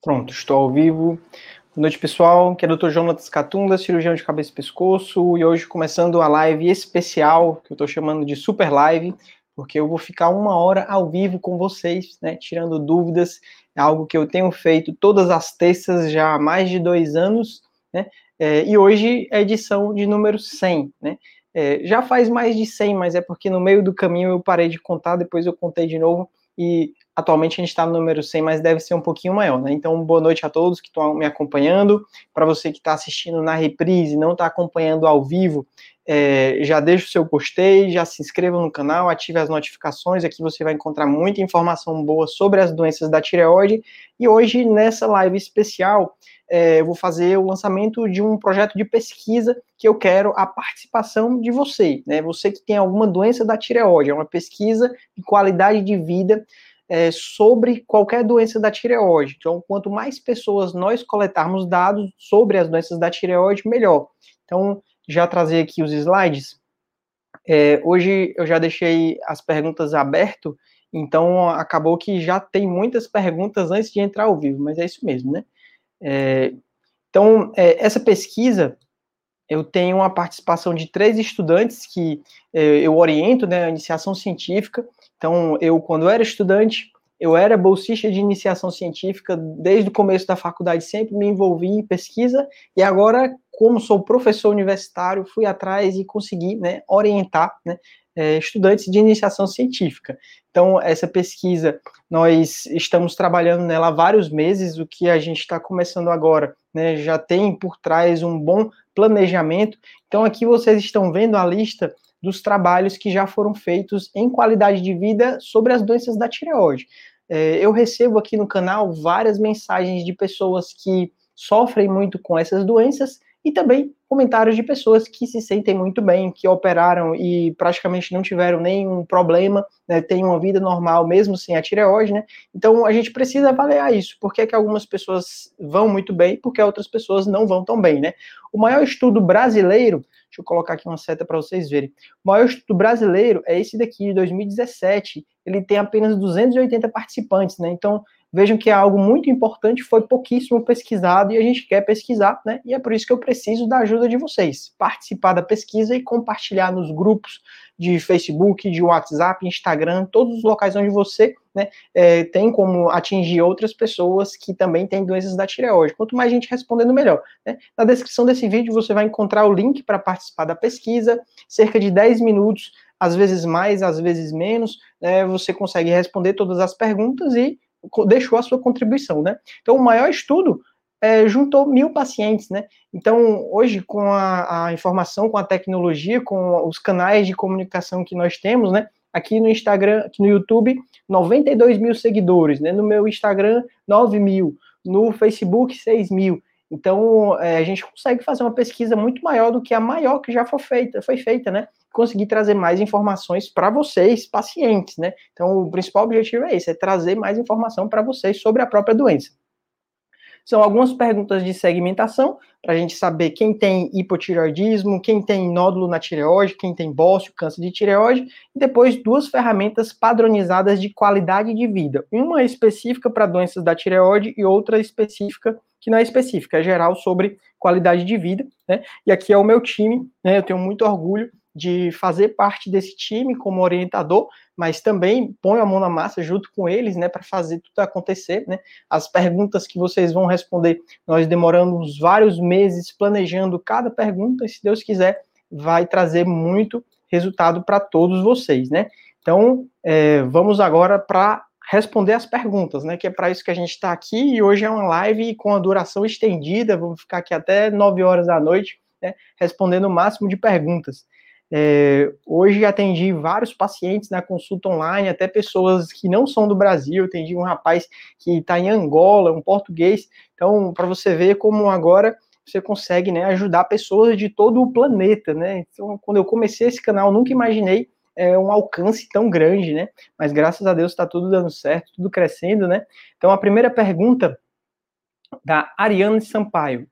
Pronto, estou ao vivo. Boa noite, pessoal. Aqui é o Dr. Jonatas Catunda, cirurgião de cabeça e pescoço, e hoje começando a live especial, que eu estou chamando de Super Live, porque eu vou ficar uma hora ao vivo com vocês, né, tirando dúvidas, é algo que eu tenho feito todas as terças já há mais de dois anos, né, é, e hoje é edição de número 100, né, é, já faz mais de 100, mas é porque no meio do caminho eu parei de contar, depois eu contei de novo, e atualmente a gente está no número 100, mas deve ser um pouquinho maior, né? Então, boa noite a todos que estão me acompanhando. Para você que está assistindo na reprise, não está acompanhando ao vivo, é, já deixa o seu gostei, já se inscreva no canal, ative as notificações. Aqui você vai encontrar muita informação boa sobre as doenças da tireoide. E hoje, nessa live especial, é, eu vou fazer o lançamento de um projeto de pesquisa que eu quero a participação de você, né? Você que tem alguma doença da tireoide, é uma pesquisa de qualidade de vida é, sobre qualquer doença da tireoide. Então, quanto mais pessoas nós coletarmos dados sobre as doenças da tireoide, melhor. Então, já trazer aqui os slides. É, hoje eu já deixei as perguntas abertas, então acabou que já tem muitas perguntas antes de entrar ao vivo, mas é isso mesmo, né? É, então, é, essa pesquisa, eu tenho a participação de três estudantes que é, eu oriento, né, a iniciação científica. Então, eu, quando era estudante, eu era bolsista de iniciação científica desde o começo da faculdade, sempre me envolvi em pesquisa, e agora, como sou professor universitário, fui atrás e consegui né, orientar né, é, estudantes de iniciação científica. Então, essa pesquisa, nós estamos trabalhando nela há vários meses, o que a gente está começando agora, né, já tem por trás um bom planejamento. Então, aqui vocês estão vendo a lista dos trabalhos que já foram feitos em qualidade de vida sobre as doenças da tireoide. É, eu recebo aqui no canal várias mensagens de pessoas que sofrem muito com essas doenças e também comentários de pessoas que se sentem muito bem, que operaram e praticamente não tiveram nenhum problema, né, têm uma vida normal mesmo sem a tireoide, né? Então a gente precisa avaliar isso. Por que, que algumas pessoas vão muito bem, porque outras pessoas não vão tão bem, né? O maior estudo brasileiro, deixa eu colocar aqui uma seta para vocês verem. O maior estudo brasileiro é esse daqui de 2017. Ele tem apenas 280 participantes, né? Então Vejam que é algo muito importante, foi pouquíssimo pesquisado e a gente quer pesquisar, né? E é por isso que eu preciso da ajuda de vocês. Participar da pesquisa e compartilhar nos grupos de Facebook, de WhatsApp, Instagram, todos os locais onde você né, é, tem como atingir outras pessoas que também têm doenças da tireoide. Quanto mais gente respondendo, melhor. Né? Na descrição desse vídeo você vai encontrar o link para participar da pesquisa, cerca de 10 minutos, às vezes mais, às vezes menos, né, você consegue responder todas as perguntas e deixou a sua contribuição, né? Então, o maior estudo é, juntou mil pacientes, né? Então, hoje, com a, a, informação, com a tecnologia, com os canais de comunicação que nós temos, né? Aqui no Instagram, aqui no YouTube, 92 mil seguidores, né? No meu Instagram, 9 mil. No Facebook, 6 mil. Então, é, a gente consegue fazer uma pesquisa muito maior do que a maior que já foi feita, foi feita, né? conseguir trazer mais informações para vocês, pacientes, né? Então, o principal objetivo é esse, é trazer mais informação para vocês sobre a própria doença. São algumas perguntas de segmentação, para a gente saber quem tem hipotireoidismo, quem tem nódulo na tireoide, quem tem bócio, câncer de tireoide, e depois duas ferramentas padronizadas de qualidade de vida. Uma específica para doenças da tireoide e outra específica, que não é específica, é geral sobre qualidade de vida, né? E aqui é o meu time, né? Eu tenho muito orgulho de fazer parte desse time como orientador, mas também ponho a mão na massa junto com eles, né, para fazer tudo acontecer, né? As perguntas que vocês vão responder, nós demoramos vários meses planejando cada pergunta, e se Deus quiser, vai trazer muito resultado para todos vocês, né? Então, é, vamos agora para responder as perguntas, né? Que é para isso que a gente está aqui e hoje é uma live com a duração estendida, vamos ficar aqui até 9 horas da noite, né, respondendo o máximo de perguntas. É, hoje atendi vários pacientes na consulta online, até pessoas que não são do Brasil. Atendi um rapaz que está em Angola, um português. Então, para você ver como agora você consegue né, ajudar pessoas de todo o planeta, né? Então, quando eu comecei esse canal, nunca imaginei é, um alcance tão grande, né? Mas graças a Deus está tudo dando certo, tudo crescendo, né? Então, a primeira pergunta da Ariane Sampaio.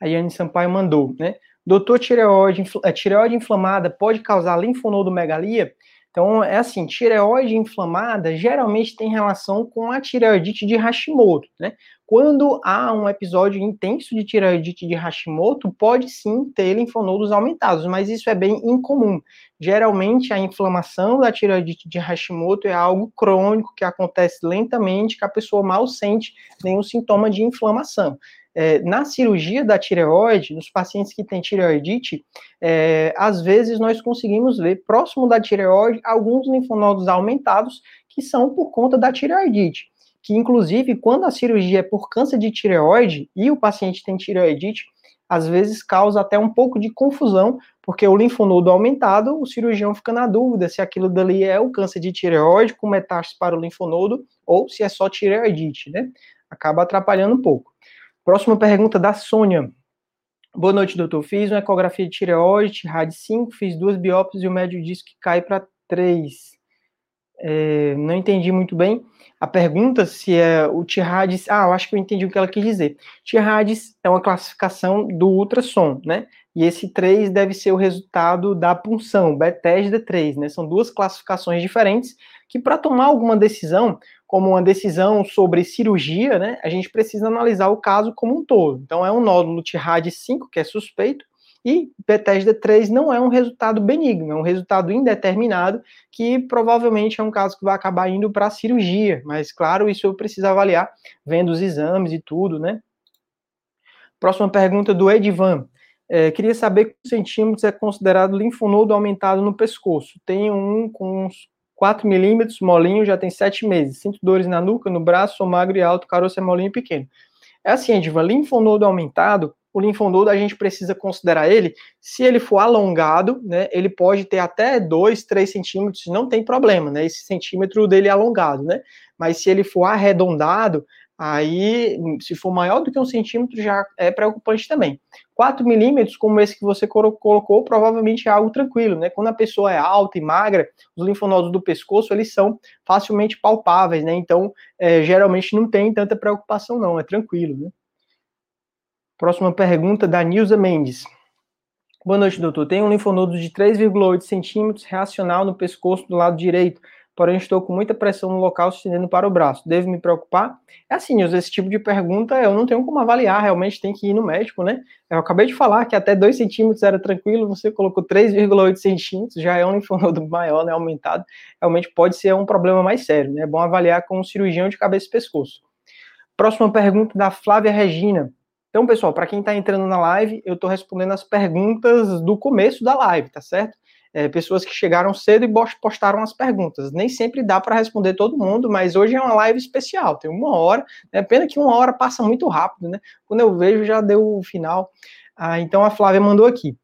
A Ariane Sampaio mandou, né? Doutor, tireoide, a tireoide inflamada pode causar linfonodomegalia? Então, é assim, tireoide inflamada geralmente tem relação com a tireoidite de Hashimoto, né? Quando há um episódio intenso de tireoidite de Hashimoto, pode sim ter linfonodos aumentados, mas isso é bem incomum. Geralmente, a inflamação da tireoidite de Hashimoto é algo crônico que acontece lentamente, que a pessoa mal sente nenhum sintoma de inflamação. É, na cirurgia da tireoide, nos pacientes que têm tireoidite, é, às vezes nós conseguimos ver próximo da tireoide alguns linfonodos aumentados que são por conta da tireoidite que inclusive quando a cirurgia é por câncer de tireoide e o paciente tem tireoidite, às vezes causa até um pouco de confusão, porque o linfonodo aumentado, o cirurgião fica na dúvida se aquilo dali é o câncer de tireoide com metástase para o linfonodo ou se é só tireoidite, né? Acaba atrapalhando um pouco. Próxima pergunta da Sônia. Boa noite, doutor. Fiz uma ecografia de tireoide, RAD 5, fiz duas biópsias e o médio disse que cai para 3. É, não entendi muito bem a pergunta se é o TIRADS. Ah, eu acho que eu entendi o que ela quis dizer. TIRADS é uma classificação do ultrassom, né? E esse 3 deve ser o resultado da punção, Bethesda 3, né? São duas classificações diferentes que, para tomar alguma decisão, como uma decisão sobre cirurgia, né, a gente precisa analisar o caso como um todo. Então, é um nódulo TIRAD 5, que é suspeito, e Bethesda 3 não é um resultado benigno, é um resultado indeterminado, que provavelmente é um caso que vai acabar indo para cirurgia, mas claro, isso eu preciso avaliar vendo os exames e tudo, né? Próxima pergunta do Edivan. É, queria saber quantos centímetros é considerado linfonodo aumentado no pescoço. Tenho um com uns 4 milímetros, molinho, já tem 7 meses. Sinto dores na nuca, no braço, sou magro e alto, caroço é molinho e pequeno. É assim, Edivan, linfonodo aumentado o linfonodo a gente precisa considerar ele, se ele for alongado, né, ele pode ter até 2, 3 centímetros, não tem problema, né, esse centímetro dele é alongado, né, mas se ele for arredondado, aí, se for maior do que um centímetro, já é preocupante também. 4 milímetros, como esse que você colocou, provavelmente é algo tranquilo, né, quando a pessoa é alta e magra, os linfonodos do pescoço, eles são facilmente palpáveis, né, então, é, geralmente não tem tanta preocupação não, é tranquilo, né. Próxima pergunta da Nilza Mendes. Boa noite, doutor. Tenho um linfonodo de 3,8 centímetros reacional no pescoço do lado direito, porém estou com muita pressão no local se estendendo para o braço. Devo me preocupar? É assim, Nilza, esse tipo de pergunta eu não tenho como avaliar, realmente tem que ir no médico, né? Eu acabei de falar que até 2 centímetros era tranquilo, você colocou 3,8 centímetros, já é um linfonodo maior, né, aumentado. Realmente pode ser um problema mais sério, né? É bom avaliar com um cirurgião de cabeça e pescoço. Próxima pergunta da Flávia Regina. Então, pessoal, para quem está entrando na live, eu estou respondendo as perguntas do começo da live, tá certo? É, pessoas que chegaram cedo e postaram as perguntas. Nem sempre dá para responder todo mundo, mas hoje é uma live especial, tem uma hora. É pena que uma hora passa muito rápido, né? Quando eu vejo, já deu o final. Ah, então, a Flávia mandou aqui.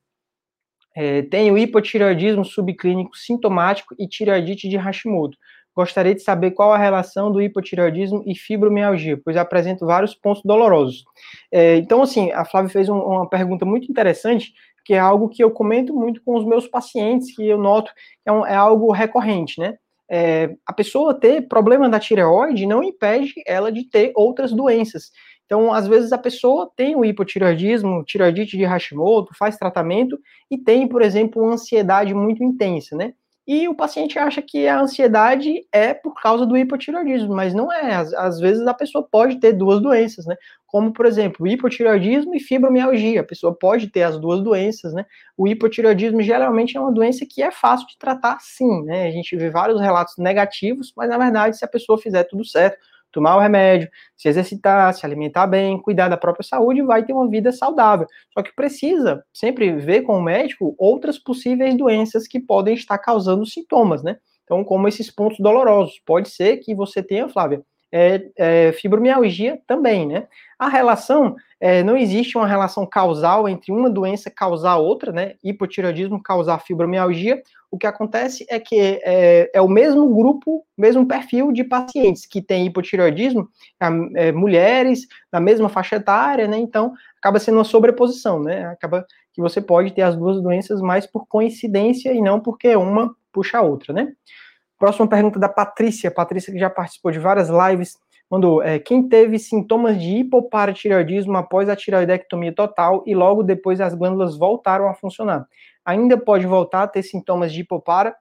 É, tenho hipotireoidismo subclínico sintomático e tireoidite de Hashimoto. Gostaria de saber qual a relação do hipotireoidismo e fibromialgia, pois apresento vários pontos dolorosos. É, então, assim, a Flávia fez um, uma pergunta muito interessante, que é algo que eu comento muito com os meus pacientes, que eu noto que é, um, é algo recorrente, né? É, a pessoa ter problema da tireoide não impede ela de ter outras doenças. Então, às vezes a pessoa tem o hipotireoidismo, tireoidite de Hashimoto, faz tratamento e tem, por exemplo, uma ansiedade muito intensa, né? E o paciente acha que a ansiedade é por causa do hipotireoidismo, mas não é. Às, às, vezes a pessoa pode ter duas doenças, né? Como, por exemplo, hipotireoidismo e fibromialgia. A pessoa pode ter as duas doenças, né? O hipotireoidismo geralmente é uma doença que é fácil de tratar, sim, né? A gente vê vários relatos negativos, mas na verdade, se a pessoa fizer tudo certo, tomar o remédio, se exercitar, se alimentar bem, cuidar da própria saúde, vai ter uma vida saudável. Só que precisa sempre ver com o médico outras possíveis doenças que podem estar causando sintomas, né? Então, como esses pontos dolorosos. Pode ser que você tenha, Flávia, é, é, fibromialgia também, né? A relação, é, não existe uma relação causal entre uma doença causar outra, né? Hipotireoidismo causar fibromialgia. O que acontece é que é, é o mesmo grupo, mesmo perfil de pacientes que tem hipotireoidismo, é, mulheres da mesma faixa etária, né? Então, acaba sendo uma sobreposição, né? Acaba que você pode ter as duas doenças mais por coincidência e não porque uma puxa a outra, né? Próxima pergunta da Patrícia. Patrícia que já participou de várias lives, mandou: é, quem teve sintomas de hipoparatireoidismo após a tireoidectomia total e logo depois as glândulas voltaram a funcionar, ainda pode voltar a ter sintomas de hipopara?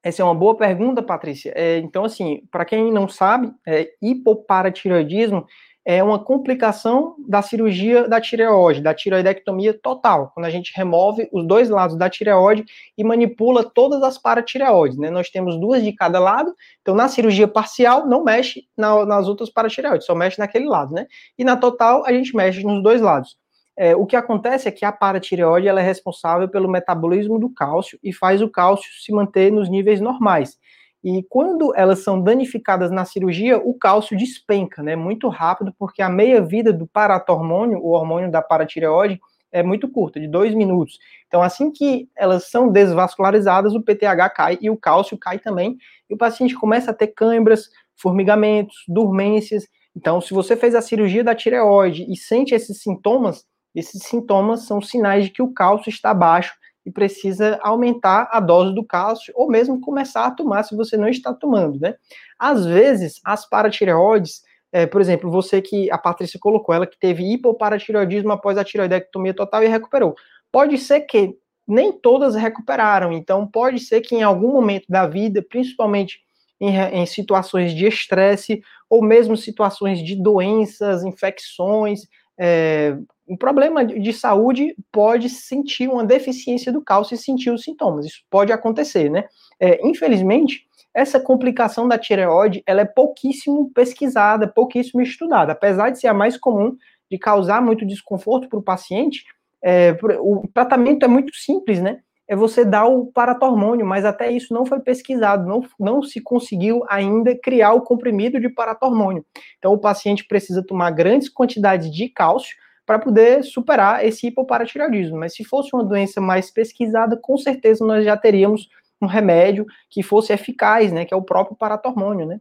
Essa é uma boa pergunta, Patrícia. É, então, assim, para quem não sabe, é, hipoparatireoidismo é uma complicação da cirurgia da tireoide, da tireoidectomia total, quando a gente remove os dois lados da tireoide e manipula todas as paratireoides, né? Nós temos duas de cada lado, então na cirurgia parcial não mexe na, nas outras paratireoides, só mexe naquele lado, né? E na total a gente mexe nos dois lados. É, o que acontece é que a paratireoide ela é responsável pelo metabolismo do cálcio e faz o cálcio se manter nos níveis normais. E quando elas são danificadas na cirurgia, o cálcio despenca, né, muito rápido, porque a meia-vida do paratormônio, o hormônio da paratireoide, é muito curta, de dois minutos. Então, assim que elas são desvascularizadas, o PTH cai e o cálcio cai também, e o paciente começa a ter câimbras, formigamentos, dormências. Então, se você fez a cirurgia da tireoide e sente esses sintomas, esses sintomas são sinais de que o cálcio está baixo e precisa aumentar a dose do cálcio ou mesmo começar a tomar se você não está tomando, né? Às vezes, as paratireoides, é, por exemplo, você que a Patrícia colocou, ela que teve hipoparatireoidismo após a tireoidectomia total e recuperou. Pode ser que nem todas recuperaram, então pode ser que em algum momento da vida, principalmente em, em situações de estresse ou mesmo situações de doenças, infecções, é, um problema de saúde pode sentir uma deficiência do cálcio e sentir os sintomas. Isso pode acontecer, né? É, infelizmente, essa complicação da tireoide, ela é pouquíssimo pesquisada, pouquíssimo estudada. Apesar de ser a mais comum, de causar muito desconforto para o paciente, é, o tratamento é muito simples, né? É você dar o paratormônio, mas até isso não foi pesquisado, não, não se conseguiu ainda criar o comprimido de paratormônio. Então, o paciente precisa tomar grandes quantidades de cálcio, para poder superar esse hipoparatireoidismo. Mas se fosse uma doença mais pesquisada, com certeza nós já teríamos um remédio que fosse eficaz, né, que é o próprio paratormônio, né?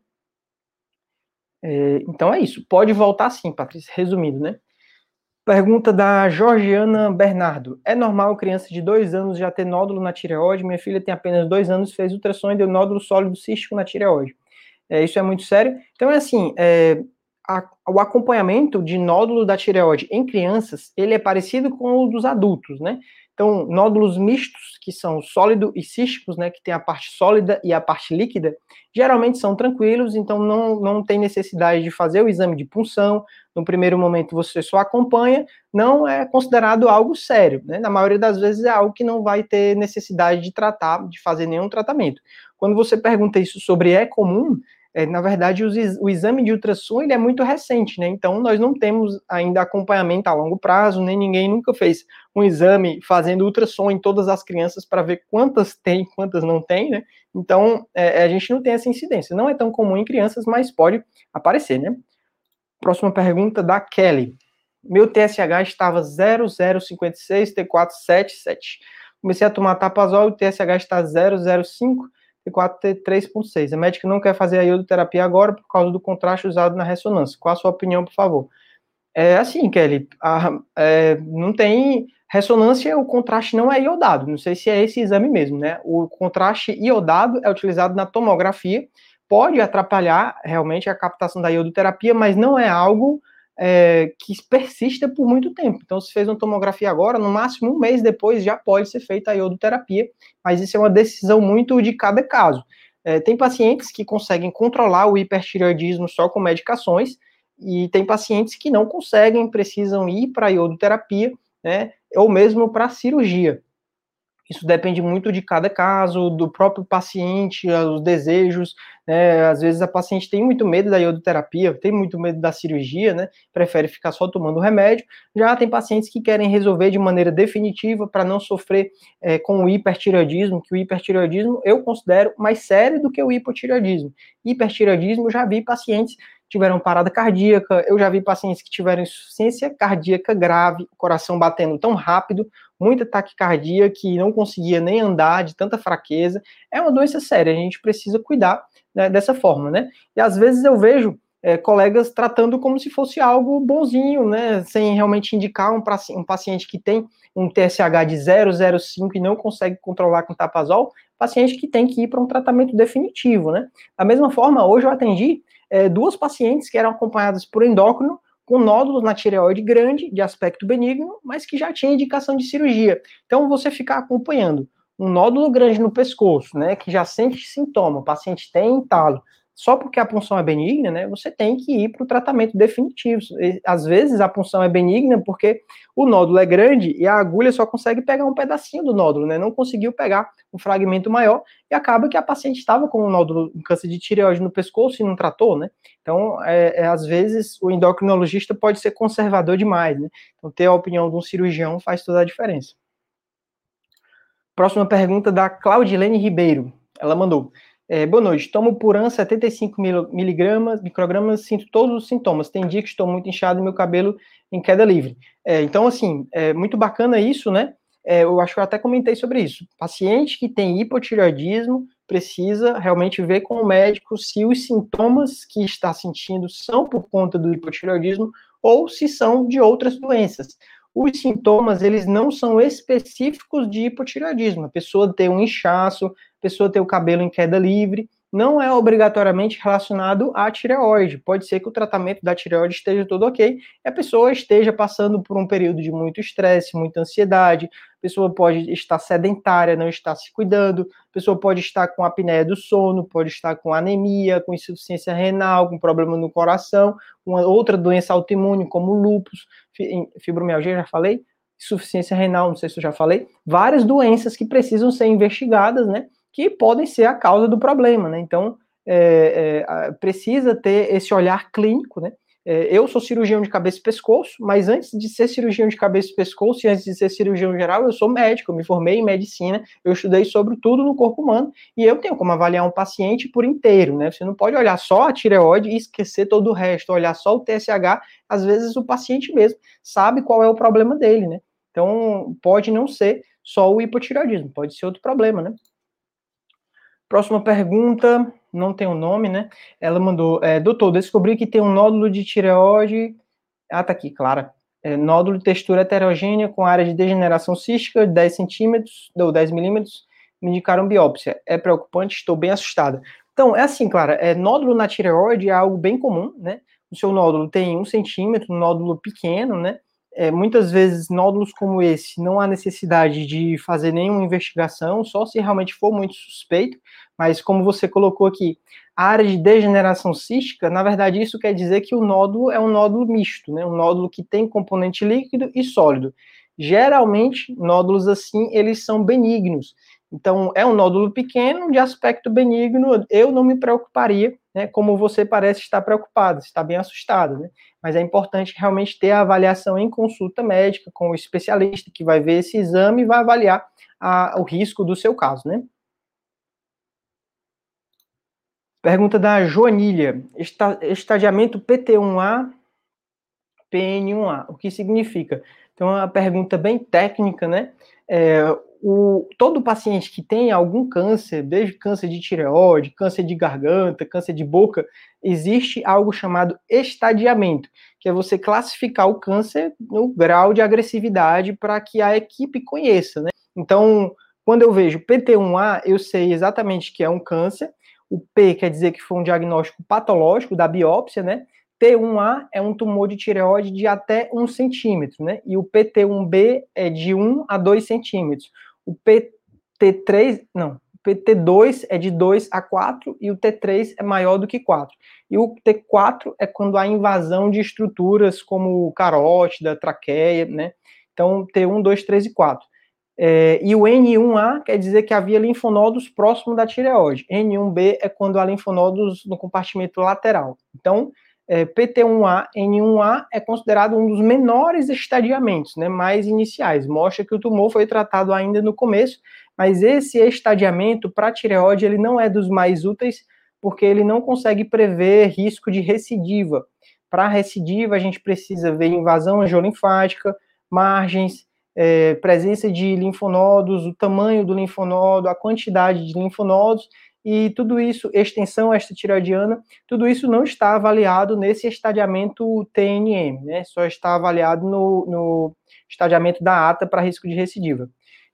É, então é isso. Pode voltar sim, Patrícia. Resumindo, né? Pergunta da Georgiana Bernardo. É normal criança de dois anos já ter nódulo na tireoide? Minha filha tem apenas dois anos, fez ultrassom e deu nódulo sólido cístico na tireoide. É, isso é muito sério. Então é assim, é, a, o acompanhamento de nódulo da tireoide em crianças, ele é parecido com o dos adultos, né? Então, nódulos mistos, que são sólido e císticos, né, que tem a parte sólida e a parte líquida, geralmente são tranquilos, então não, não tem necessidade de fazer o exame de punção. No primeiro momento você só acompanha, não é considerado algo sério, né? Na maioria das vezes é algo que não vai ter necessidade de tratar, de fazer nenhum tratamento. Quando você pergunta isso sobre é comum, é, na verdade, os, o exame de ultrassom ele é muito recente, né? Então, nós não temos ainda acompanhamento a longo prazo, nem ninguém nunca fez um exame fazendo ultrassom em todas as crianças para ver quantas tem, quantas não tem, né? Então, é, a gente não tem essa incidência. Não é tão comum em crianças, mas pode aparecer, né? Próxima pergunta da Kelly. Meu TSH estava 0056 T477. Comecei a tomar tapazol e o TSH está 005 T4 T3.6. A médica não quer fazer a iodoterapia agora por causa do contraste usado na ressonância. Qual a sua opinião, por favor? É assim, Kelly, a, é, não tem ressonância, o contraste não é iodado. Não sei se é esse exame mesmo, né? O contraste iodado é utilizado na tomografia, pode atrapalhar realmente a captação da iodoterapia, mas não é algo é, que persista por muito tempo. Então, se fez uma tomografia agora, no máximo um mês depois já pode ser feita a iodoterapia, mas isso é uma decisão muito de cada caso. É, tem pacientes que conseguem controlar o hipertireoidismo só com medicações, e tem pacientes que não conseguem, precisam ir para iodoterapia, né, ou mesmo para cirurgia. Isso depende muito de cada caso, do próprio paciente, os desejos, né? Às vezes a paciente tem muito medo da iodoterapia, tem muito medo da cirurgia, né? Prefere ficar só tomando remédio. Já tem pacientes que querem resolver de maneira definitiva para não sofrer é, com o hipertireoidismo, que o hipertireoidismo eu considero mais sério do que o hipotireoidismo. Hipertireoidismo, já vi pacientes tiveram parada cardíaca, eu já vi pacientes que tiveram insuficiência cardíaca grave, coração batendo tão rápido, muita taquicardia que não conseguia nem andar de tanta fraqueza. É uma doença séria, a gente precisa cuidar né, dessa forma, né? E às vezes eu vejo é, colegas tratando como se fosse algo bonzinho, né? Sem realmente indicar um, um paciente que tem um TSH de 0,05 e não consegue controlar com tapazol, paciente que tem que ir para um tratamento definitivo, né? Da mesma forma, hoje eu atendi é, duas pacientes que eram acompanhadas por endócrino com nódulos na tireoide grande, de aspecto benigno, mas que já tinha indicação de cirurgia. Então, você ficar acompanhando um nódulo grande no pescoço, né, que já sente sintoma, o paciente tem entalo, só porque a punção é benigna, né, você tem que ir para o tratamento definitivo. Às vezes a punção é benigna porque o nódulo é grande e a agulha só consegue pegar um pedacinho do nódulo, né, não conseguiu pegar um fragmento maior e acaba que a paciente estava com um nódulo, um câncer de tireoide no pescoço e não tratou, né. Então, é, é, às vezes o endocrinologista pode ser conservador demais, né. Então, ter a opinião de um cirurgião faz toda a diferença. Próxima pergunta da Claudilene Ribeiro. Ela mandou: é, boa noite. Tomo Puran 75 miligramas, microgramas, sinto todos os sintomas. Tem dia que estou muito inchado e meu cabelo em queda livre. É, então, assim, é muito bacana isso, né? É, eu acho que eu até comentei sobre isso. Paciente que tem hipotireoidismo precisa realmente ver com o médico se os sintomas que está sentindo são por conta do hipotireoidismo ou se são de outras doenças. Os sintomas, eles não são específicos de hipotireoidismo. A pessoa tem um inchaço, pessoa ter o cabelo em queda livre, não é obrigatoriamente relacionado à tireoide. Pode ser que o tratamento da tireoide esteja todo ok e a pessoa esteja passando por um período de muito estresse, muita ansiedade, a pessoa pode estar sedentária, não estar se cuidando, a pessoa pode estar com apneia do sono, pode estar com anemia, com insuficiência renal, com problema no coração, uma outra doença autoimune como lúpus, fibromialgia, já falei, insuficiência renal, não sei se eu já falei, várias doenças que precisam ser investigadas, né? Que podem ser a causa do problema, né? Então, é, é, precisa ter esse olhar clínico, né? É, eu sou cirurgião de cabeça e pescoço, mas antes de ser cirurgião de cabeça e pescoço e antes de ser cirurgião geral, eu sou médico, eu me formei em medicina, eu estudei sobre tudo no corpo humano e eu tenho como avaliar um paciente por inteiro, né? Você não pode olhar só a tireoide e esquecer todo o resto, olhar só o TSH, às vezes o paciente mesmo sabe qual é o problema dele, né? Então, pode não ser só o hipotireoidismo, pode ser outro problema, né? Próxima pergunta, não tem o um nome, né? Ela mandou, é, doutor, descobri que tem um nódulo de tireoide. Ah, tá aqui, Clara. É, nódulo de textura heterogênea com área de degeneração cística de 10 centímetros, ou 10 milímetros, me indicaram biópsia. É preocupante, estou bem assustada. Então, é assim, Clara, é, nódulo na tireoide é algo bem comum, né? O seu nódulo tem um centímetro, um nódulo pequeno, né? É, muitas vezes, nódulos como esse, não há necessidade de fazer nenhuma investigação, só se realmente for muito suspeito, mas como você colocou aqui, a área de degeneração cística, na verdade, isso quer dizer que o nódulo é um nódulo misto, né? Um nódulo que tem componente líquido e sólido. Geralmente, nódulos assim, eles são benignos. Então, é um nódulo pequeno, de aspecto benigno, eu não me preocuparia, né, como você parece estar preocupado, está bem assustado, né? Mas é importante realmente ter a avaliação em consulta médica com o especialista que vai ver esse exame e vai avaliar a, o risco do seu caso, né? Pergunta da Joanília. Estadiamento PT1A, PN1A. O que significa? Então, é uma pergunta bem técnica, né? É, o, todo paciente que tem algum câncer, desde câncer de tireoide, câncer de garganta, câncer de boca, existe algo chamado estadiamento, que é você classificar o câncer no grau de agressividade para que a equipe conheça, né? Então, quando eu vejo PT1A, eu sei exatamente que é um câncer, o P quer dizer que foi um diagnóstico patológico da biópsia, né? T1A é um tumor de tireoide de até 1 centímetro, né? E o PT1B é de 1 a 2 centímetros. O PT3, não, o PT2 é de 2 a 4 e o T3 é maior do que 4. E o T4 é quando há invasão de estruturas como carótida, traqueia, né? Então, T1, 2, 3 e 4. É, e o N1A quer dizer que havia linfonodos próximo da tireoide. N1B é quando há linfonodos no compartimento lateral. Então, é, PT1A, N1A é considerado um dos menores estadiamentos, né, mais iniciais. Mostra que o tumor foi tratado ainda no começo, mas esse estadiamento para tireoide ele não é dos mais úteis, porque ele não consegue prever risco de recidiva. Para recidiva, a gente precisa ver invasão angiolinfática, margens, é, presença de linfonodos, o tamanho do linfonodo, a quantidade de linfonodos, e tudo isso, extensão extratireoidiana, tudo isso não está avaliado nesse estadiamento TNM, né? Só está avaliado no, no estadiamento da ata para risco de recidiva.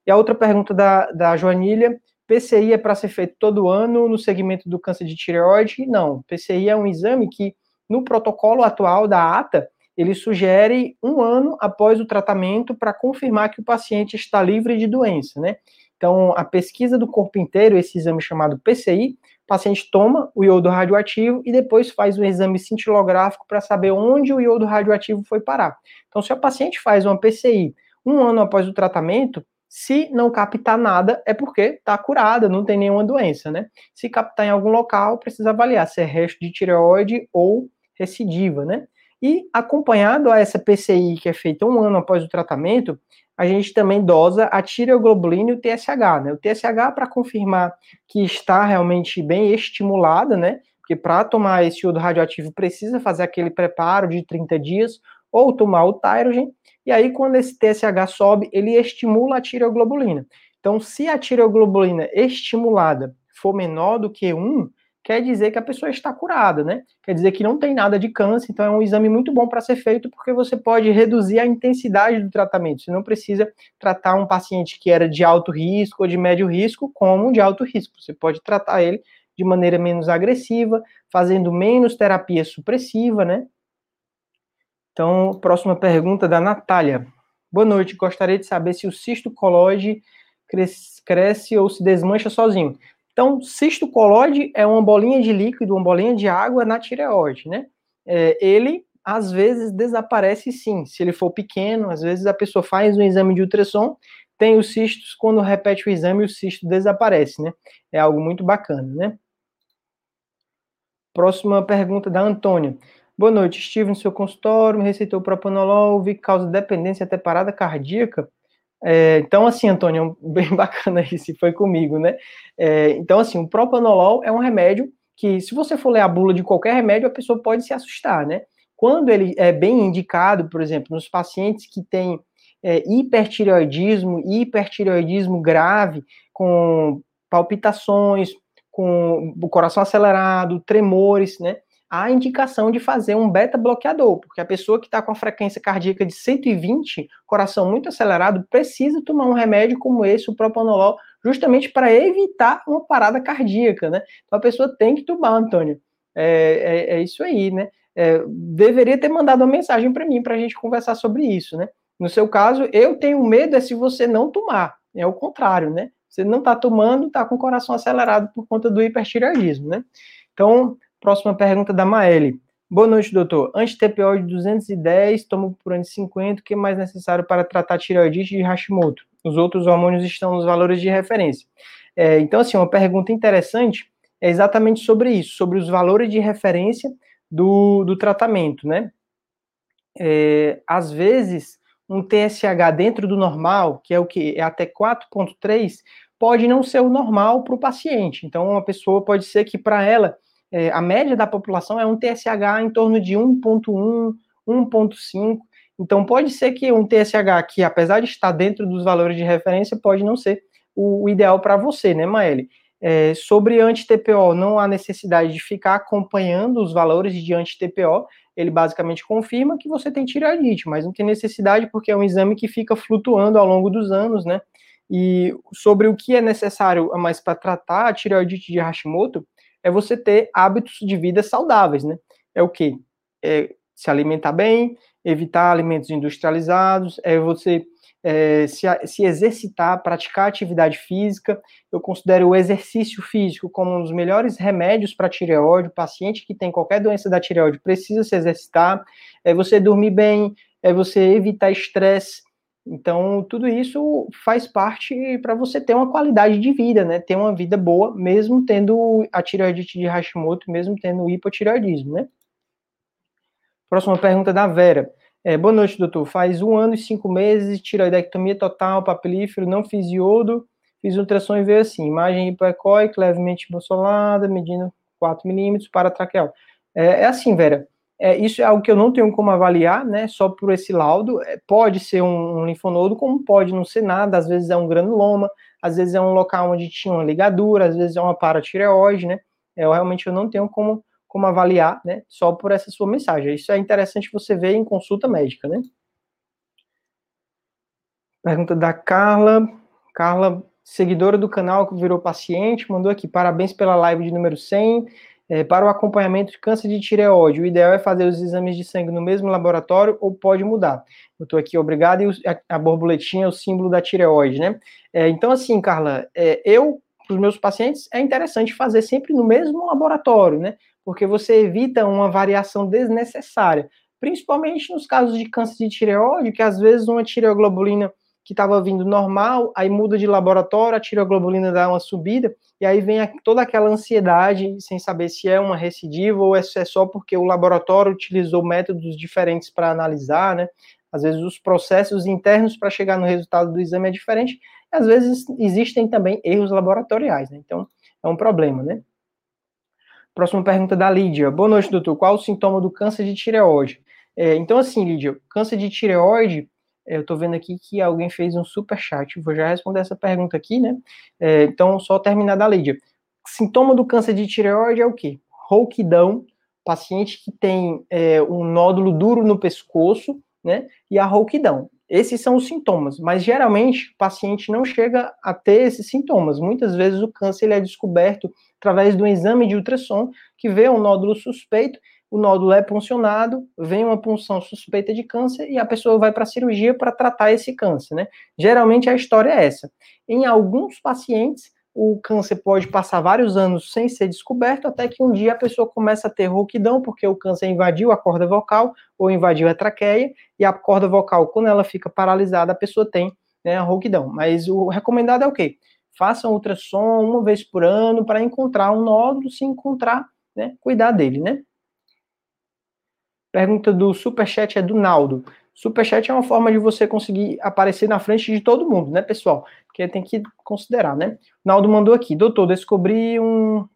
E a outra pergunta da, da Joanília, PCI é para ser feito todo ano no segmento do câncer de tireoide? Não, PCI é um exame que, no protocolo atual da ata, ele sugere um ano após o tratamento para confirmar que o paciente está livre de doença, né? Então, a pesquisa do corpo inteiro, esse exame chamado PCI, o paciente toma o iodo radioativo e depois faz um exame cintilográfico para saber onde o iodo radioativo foi parar. Então, se o paciente faz uma PCI um ano após o tratamento, se não captar nada, é porque está curada, não tem nenhuma doença, né? Se captar em algum local, precisa avaliar se é resto de tireoide ou recidiva, né? E acompanhado a essa PCI que é feita um ano após o tratamento, a gente também dosa a tireoglobulina e o TSH, né? O TSH para confirmar que está realmente bem estimulada, né? Porque para tomar esse iodo radioativo precisa fazer aquele preparo de 30 dias ou tomar o Tyrogen. E aí quando esse TSH sobe, ele estimula a tireoglobulina. Então, se a tireoglobulina estimulada for menor do que 1, quer dizer que a pessoa está curada, né? Quer dizer que não tem nada de câncer, então é um exame muito bom para ser feito, porque você pode reduzir a intensidade do tratamento. Você não precisa tratar um paciente que era de alto risco ou de médio risco como de alto risco. Você pode tratar ele de maneira menos agressiva, fazendo menos terapia supressiva, né? Então, próxima pergunta da Natália. Boa noite, gostaria de saber se o cisto colóide cresce, cresce ou se desmancha sozinho. Então, cisto colóide é uma bolinha de líquido, uma bolinha de água na tireoide, né? É, ele, às vezes, desaparece sim, se ele for pequeno, às vezes a pessoa faz um exame de ultrassom, tem os cistos, quando repete o exame, o cisto desaparece, né? É algo muito bacana, né? Próxima pergunta da Antônia. Boa noite, estive no seu consultório, me receitou propanolol, vi que causa dependência até parada cardíaca. É, então, assim, Antônio, bem bacana isso, foi comigo, né? É, então, assim, o propanolol é um remédio que, se você for ler a bula de qualquer remédio, a pessoa pode se assustar, né? Quando ele é bem indicado, por exemplo, nos pacientes que têm é, hipertireoidismo, hipertireoidismo grave, com palpitações, com o coração acelerado, tremores, né? A indicação de fazer um beta-bloqueador, porque a pessoa que está com a frequência cardíaca de 120, coração muito acelerado, precisa tomar um remédio como esse, o propanolol, justamente para evitar uma parada cardíaca, né? Então a pessoa tem que tomar, Antônio. É, é, é isso aí, né? É, deveria ter mandado uma mensagem para mim para a gente conversar sobre isso, né? No seu caso, eu tenho medo é se você não tomar, é o contrário, né? Você não está tomando, está com o coração acelerado por conta do hipertireoidismo, né? Então, Próxima pergunta da Maeli. Boa noite, doutor. Anti-TPO de 210, tomo por ano 50, o que é mais necessário para tratar tireoidite de Hashimoto? Os outros hormônios estão nos valores de referência. É, então, assim, uma pergunta interessante é exatamente sobre isso, sobre os valores de referência do, do tratamento, né? É, às vezes, um TSH dentro do normal, que é o que? É até 4,3, pode não ser o normal para o paciente. Então, uma pessoa pode ser que para ela é, a média da população é um TSH em torno de 1,1, 1,5. Então, pode ser que um TSH que, apesar de estar dentro dos valores de referência, pode não ser o, o ideal para você, né, Maeli? É, sobre anti-TPO, não há necessidade de ficar acompanhando os valores de anti-TPO, ele basicamente confirma que você tem tireoidite, mas não tem necessidade porque é um exame que fica flutuando ao longo dos anos, né? E sobre o que é necessário mais para tratar a tireoidite de Hashimoto, é você ter hábitos de vida saudáveis, né? É o quê? É se alimentar bem, evitar alimentos industrializados, é você é, se, se, exercitar, praticar atividade física. Eu considero o exercício físico como um dos melhores remédios para tireoide. O paciente que tem qualquer doença da tireoide precisa se exercitar. É você dormir bem, é você evitar estresse, então, tudo isso faz parte para você ter uma qualidade de vida, né? Ter uma vida boa, mesmo tendo a tireoidite de Hashimoto, mesmo tendo hipotireoidismo, né? Próxima pergunta da Vera. É, boa noite, doutor. Faz um ano e cinco meses, tiroidectomia total, papilífero, não fiz iodo, fiz ultrassom e veio assim, imagem hipoecóica, levemente embolsolada, medindo 4 milímetros para traqueal. É, é assim, Vera, é, isso é algo que eu não tenho como avaliar, né? Só por esse laudo. É, pode ser um, um, linfonodo, como pode não ser nada. Às vezes é um granuloma, às vezes é um local onde tinha uma ligadura, às vezes é uma paratireoide, né? É, eu realmente eu não tenho como, como avaliar, né? Só por essa sua mensagem. Isso é interessante você ver em consulta médica, né? Pergunta da Carla. Carla, seguidora do canal que virou paciente, mandou aqui: parabéns pela live de número 100 É, para o acompanhamento de câncer de tireoide, o ideal é fazer os exames de sangue no mesmo laboratório ou pode mudar? Eu estou aqui, obrigado, e a, a, borboletinha é o símbolo da tireoide, né? É, então, assim, Carla, é, eu, para os meus pacientes, é interessante fazer sempre no mesmo laboratório, né? Porque você evita uma variação desnecessária, principalmente nos casos de câncer de tireoide, que às vezes uma tireoglobulina que estava vindo normal, aí muda de laboratório, a tireoglobulina dá uma subida, e aí vem toda aquela ansiedade, sem saber se é uma recidiva ou é só porque o laboratório utilizou métodos diferentes para analisar, né? Às vezes os processos internos para chegar no resultado do exame é diferente, às vezes existem também erros laboratoriais, né? Então, é um problema, né? Próxima pergunta da Lídia. Boa noite, doutor. Qual o sintoma do câncer de tireoide? É, então, assim, Lídia, câncer de tireoide eu estou vendo aqui que alguém fez um super chat. Vou já responder essa pergunta aqui, né? É, então, só terminar da Lídia. Sintoma do câncer de tireoide é o quê? Rouquidão, paciente que tem é, um nódulo duro no pescoço, né? E a rouquidão. Esses são os sintomas, mas geralmente o paciente não chega a ter esses sintomas. Muitas vezes o câncer ele é descoberto através do exame de ultrassom, que vê um nódulo suspeito o nódulo é puncionado, vem uma punção suspeita de câncer e a pessoa vai para a cirurgia para tratar esse câncer, né? Geralmente a história é essa. Em alguns pacientes, o câncer pode passar vários anos sem ser descoberto, até que um dia a pessoa começa a ter rouquidão, porque o câncer invadiu a corda vocal ou invadiu a traqueia, e a corda vocal, quando ela fica paralisada, a pessoa tem né, a rouquidão. Mas o recomendado é o quê? Faça um ultrassom uma vez por ano para encontrar um nódulo, se encontrar, né, cuidar dele, né? Pergunta do Superchat é do Naldo. Superchat é uma forma de você conseguir aparecer na frente de todo mundo, né, pessoal? Porque tem que considerar, né? Naldo mandou aqui. Doutor, descobri um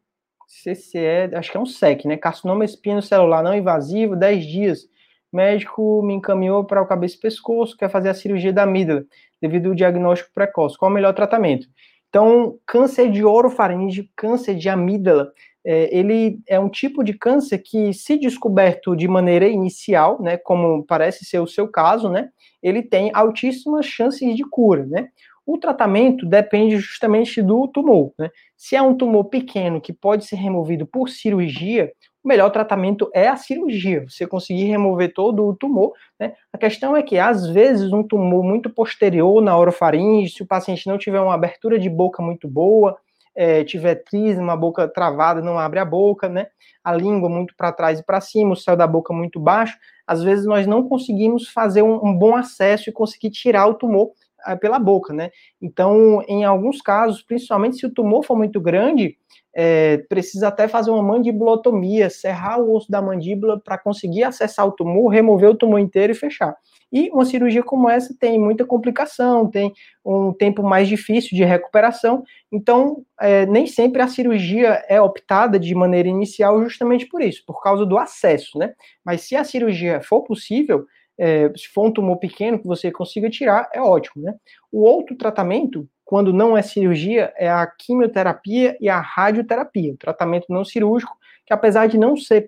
CCE, acho que é um SEC, né? Carcinoma espino celular não invasivo, 10 dias. médico me encaminhou para o cabeça e pescoço, quer fazer a cirurgia da amígdala, devido ao diagnóstico precoce. Qual o melhor tratamento? Então, câncer de orofaringe, câncer de amígdala, é, ele é um tipo de câncer que, se descoberto de maneira inicial, né, como parece ser o seu caso, né, ele tem altíssimas chances de cura, né. O tratamento depende justamente do tumor, né. Se é um tumor pequeno que pode ser removido por cirurgia, o melhor tratamento é a cirurgia, você conseguir remover todo o tumor, né. A questão é que, às vezes, um tumor muito posterior na orofaringe, se o paciente não tiver uma abertura de boca muito boa, é, tiver trisma, a boca travada, não abre a boca, né? A língua muito para trás e para cima, o céu da boca muito baixo, às vezes nós não conseguimos fazer um, um bom acesso e conseguir tirar o tumor é, pela boca, né? Então, em alguns casos, principalmente se o tumor for muito grande, é, precisa até fazer uma mandibulotomia, serrar o osso da mandíbula para conseguir acessar o tumor, remover o tumor inteiro e fechar. E uma cirurgia como essa tem muita complicação, tem um tempo mais difícil de recuperação, então é, nem sempre a cirurgia é optada de maneira inicial justamente por isso, por causa do acesso, né? Mas se a cirurgia for possível, é, se for um tumor pequeno que você consiga tirar, é ótimo, né? O outro tratamento, quando não é cirurgia, é a quimioterapia e a radioterapia, tratamento não cirúrgico, que apesar de não ser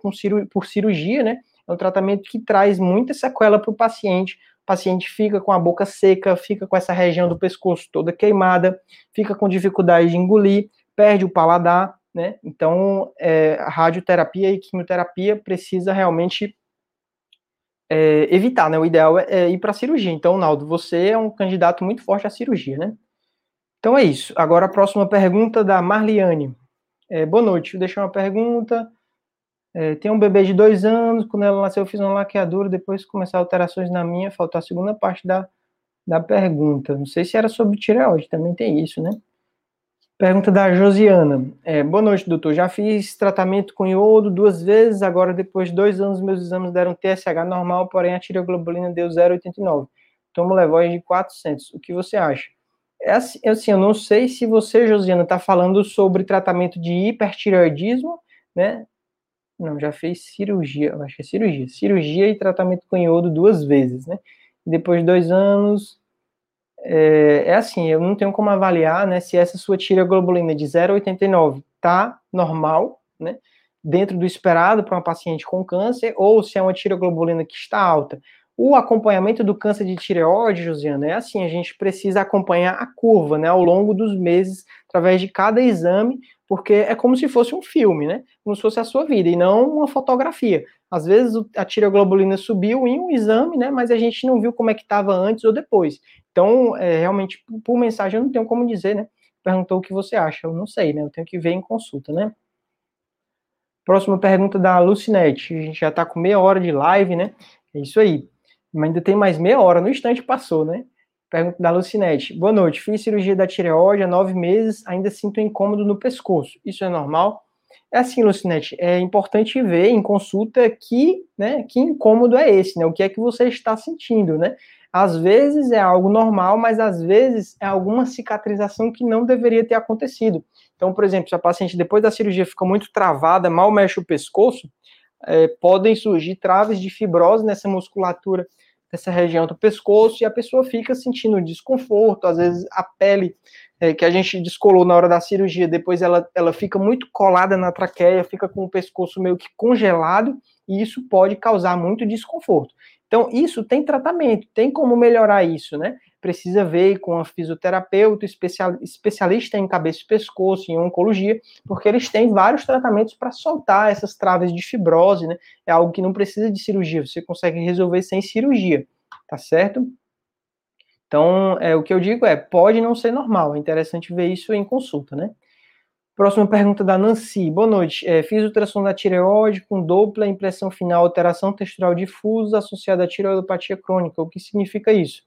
por cirurgia, né? É um tratamento que traz muita sequela para o paciente. O paciente fica com a boca seca, fica com essa região do pescoço toda queimada, fica com dificuldade de engolir, perde o paladar, né? Então, é, a radioterapia e quimioterapia precisa realmente é, evitar, né? O ideal é, é ir para a cirurgia. Então, Naldo, você é um candidato muito forte à cirurgia, né? Então é isso. Agora a próxima pergunta da Marliane. É, boa noite. Deixa uma pergunta. É, tem um bebê de dois anos, quando ela nasceu eu fiz uma laqueadura, depois começar alterações na minha, faltou a segunda parte da, da pergunta. Não sei se era sobre tireoide, também tem isso, né? Pergunta da Josiana. É, boa noite, doutor. Já fiz tratamento com iodo duas vezes, agora depois de dois anos meus exames deram TSH normal, porém a tireoglobulina deu 0,89. Tomo Levoz de 400. O que você acha? É assim, é assim, eu não sei se você, Josiana, está falando sobre tratamento de hipertireoidismo, né? Não, já fez cirurgia, acho que é cirurgia. Cirurgia e tratamento com iodo duas vezes, né? Depois de dois anos, é, é, assim, eu não tenho como avaliar, né, se essa sua tireoglobulina de 0,89 tá normal, né, dentro do esperado para uma paciente com câncer, ou se é uma tireoglobulina que está alta. O acompanhamento do câncer de tireoide, Josiana, é assim, a gente precisa acompanhar a curva, né, ao longo dos meses, através de cada exame, porque é como se fosse um filme, né, como se fosse a sua vida, e não uma fotografia. Às vezes a tireoglobulina subiu em um exame, né, mas a gente não viu como é que estava antes ou depois. Então, é, realmente, por mensagem, eu não tenho como dizer, né, perguntou o que você acha, eu não sei, né, eu tenho que ver em consulta, né. Próxima pergunta da Lucinete. A gente já está com meia hora de live, né? É isso aí. Mas ainda tem mais meia hora, no instante passou, né? Pergunta da Lucinete. Boa noite. Fiz cirurgia da tireoide há nove meses, ainda sinto incômodo no pescoço. Isso é normal? É assim, Lucinete, é importante ver em consulta que, né, que incômodo é esse, né? O que é que você está sentindo, né? Às vezes é algo normal, mas às vezes é alguma cicatrização que não deveria ter acontecido. Então, por exemplo, se a paciente depois da cirurgia fica muito travada, mal mexe o pescoço, é, podem surgir traves de fibrose nessa musculatura dessa região do pescoço e a pessoa fica sentindo desconforto, às vezes a pele é, que a gente descolou na hora da cirurgia, depois ela, ela fica muito colada na traqueia, fica com o pescoço meio que congelado e isso pode causar muito desconforto. Então, isso tem tratamento, tem como melhorar isso, né? Precisa ver com a fisioterapeuta, especial, especialista em cabeça e pescoço, em oncologia, porque eles têm vários tratamentos para soltar essas traves de fibrose, né? É algo que não precisa de cirurgia, você consegue resolver sem cirurgia, tá certo? Então, é, o que eu digo é, pode não ser normal, é interessante ver isso em consulta, né? Próxima pergunta da Nancy. Boa noite. É, fiz ultrassom da tireoide com dupla impressão final, alteração textural difusa associada à tireoidopatia crônica. O que significa isso?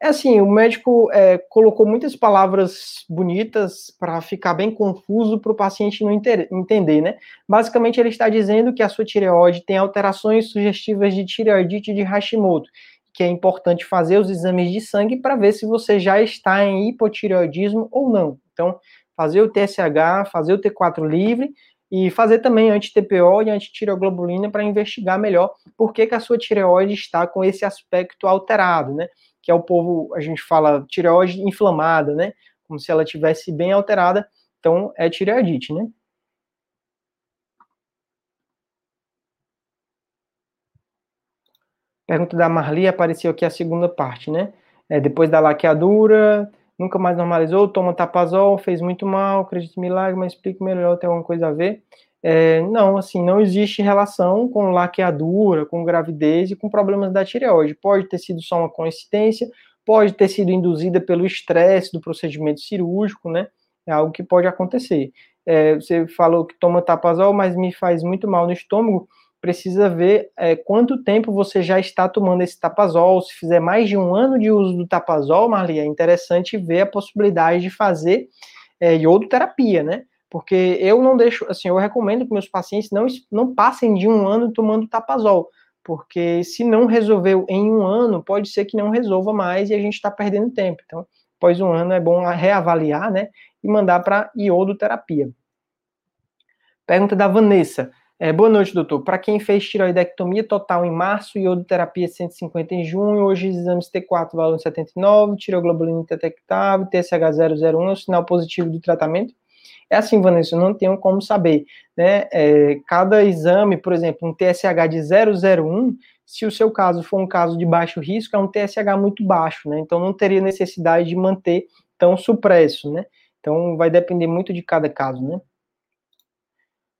É assim, o médico é, colocou muitas palavras bonitas para ficar bem confuso para o paciente não entender, né? Basicamente, ele está dizendo que a sua tireoide tem alterações sugestivas de tireoidite de Hashimoto, que é importante fazer os exames de sangue para ver se você já está em hipotireoidismo ou não. Então, fazer o TSH, fazer o T4 livre e fazer também anti-TPO e anti-tireoglobulina para investigar melhor por que, que a sua tireoide está com esse aspecto alterado, né? Que é o povo, a gente fala tireoide inflamada, né? Como se ela tivesse bem alterada, então é tireoidite, né? Pergunta da Marli, apareceu aqui a segunda parte, né? É, depois da laqueadura, nunca mais normalizou, toma tapazol, fez muito mal, acredito em milagre, mas explique melhor, tem alguma coisa a ver? É, não, assim, não existe relação com laqueadura, com gravidez e com problemas da tireoide. Pode ter sido só uma coincidência, pode ter sido induzida pelo estresse do procedimento cirúrgico, né? É algo que pode acontecer. É, você falou que toma tapazol, mas me faz muito mal no estômago. Precisa ver é, quanto tempo você já está tomando esse tapazol. Se fizer mais de um ano de uso do tapazol, Marli, é interessante ver a possibilidade de fazer é, iodoterapia, né? Porque eu não deixo, assim, eu recomendo que meus pacientes não, não passem de um ano tomando tapazol, porque se não resolveu em um ano, pode ser que não resolva mais e a gente está perdendo tempo. Então, após um ano é bom reavaliar, né, e mandar para iodoterapia. Pergunta da Vanessa. É, boa noite, doutor. Para quem fez tiroidectomia total em março, iodoterapia 150 em junho, hoje exames T4 valor 79, tiroglobulina detectável, TSH001 é sinal positivo do tratamento? É assim, Vanessa, eu não tenho como saber, né? É, cada exame, por exemplo, um TSH de 001, se o seu caso for um caso de baixo risco, é um TSH muito baixo, né? Então não teria necessidade de manter tão supresso, né? Então vai depender muito de cada caso, né?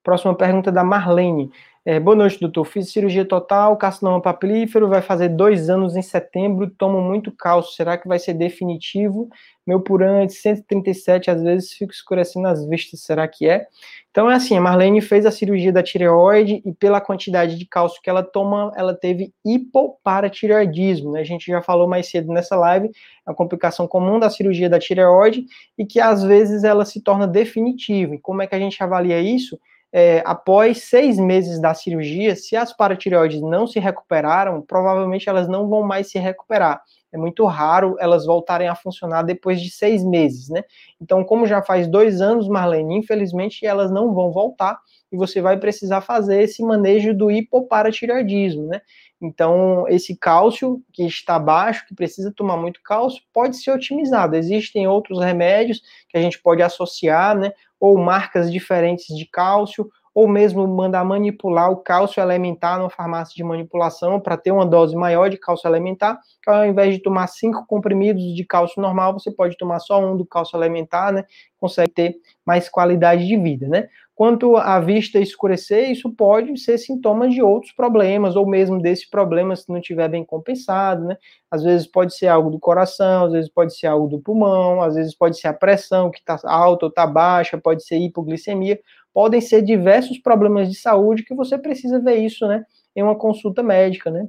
Próxima pergunta da Marlene. É, boa noite, doutor. Fiz cirurgia total, carcinoma papilífero, vai fazer dois anos em setembro, tomo muito cálcio. Será que vai ser definitivo? Meu purante, 137, às vezes fico escurecendo as vistas. Será que é? Então é assim, a Marlene fez a cirurgia da tireoide e pela quantidade de cálcio que ela toma, ela teve hipoparatireoidismo, né? A gente já falou mais cedo nessa live, é uma complicação comum da cirurgia da tireoide e que às vezes ela se torna definitiva. E como é que a gente avalia isso? É, após seis meses da cirurgia, se as paratireoides não se recuperaram, provavelmente elas não vão mais se recuperar. É muito raro elas voltarem a funcionar depois de seis meses, né? Então, como já faz dois anos, Marlene, infelizmente elas não vão voltar e você vai precisar fazer esse manejo do hipoparatireoidismo, né? Então, esse cálcio que está baixo, que precisa tomar muito cálcio, pode ser otimizado. Existem outros remédios que a gente pode associar, né? ou marcas diferentes de cálcio, ou mesmo mandar manipular o cálcio elementar numa farmácia de manipulação para ter uma dose maior de cálcio elementar, que ao invés de tomar cinco comprimidos de cálcio normal, você pode tomar só um do cálcio elementar, né? Consegue ter mais qualidade de vida, né? Quanto à vista escurecer, isso pode ser sintoma de outros problemas, ou mesmo desse problema se não estiver bem compensado, né? Às vezes pode ser algo do coração, às vezes pode ser algo do pulmão, às vezes pode ser a pressão que está alta ou está baixa, pode ser hipoglicemia, podem ser diversos problemas de saúde que você precisa ver isso, né? Em uma consulta médica, né?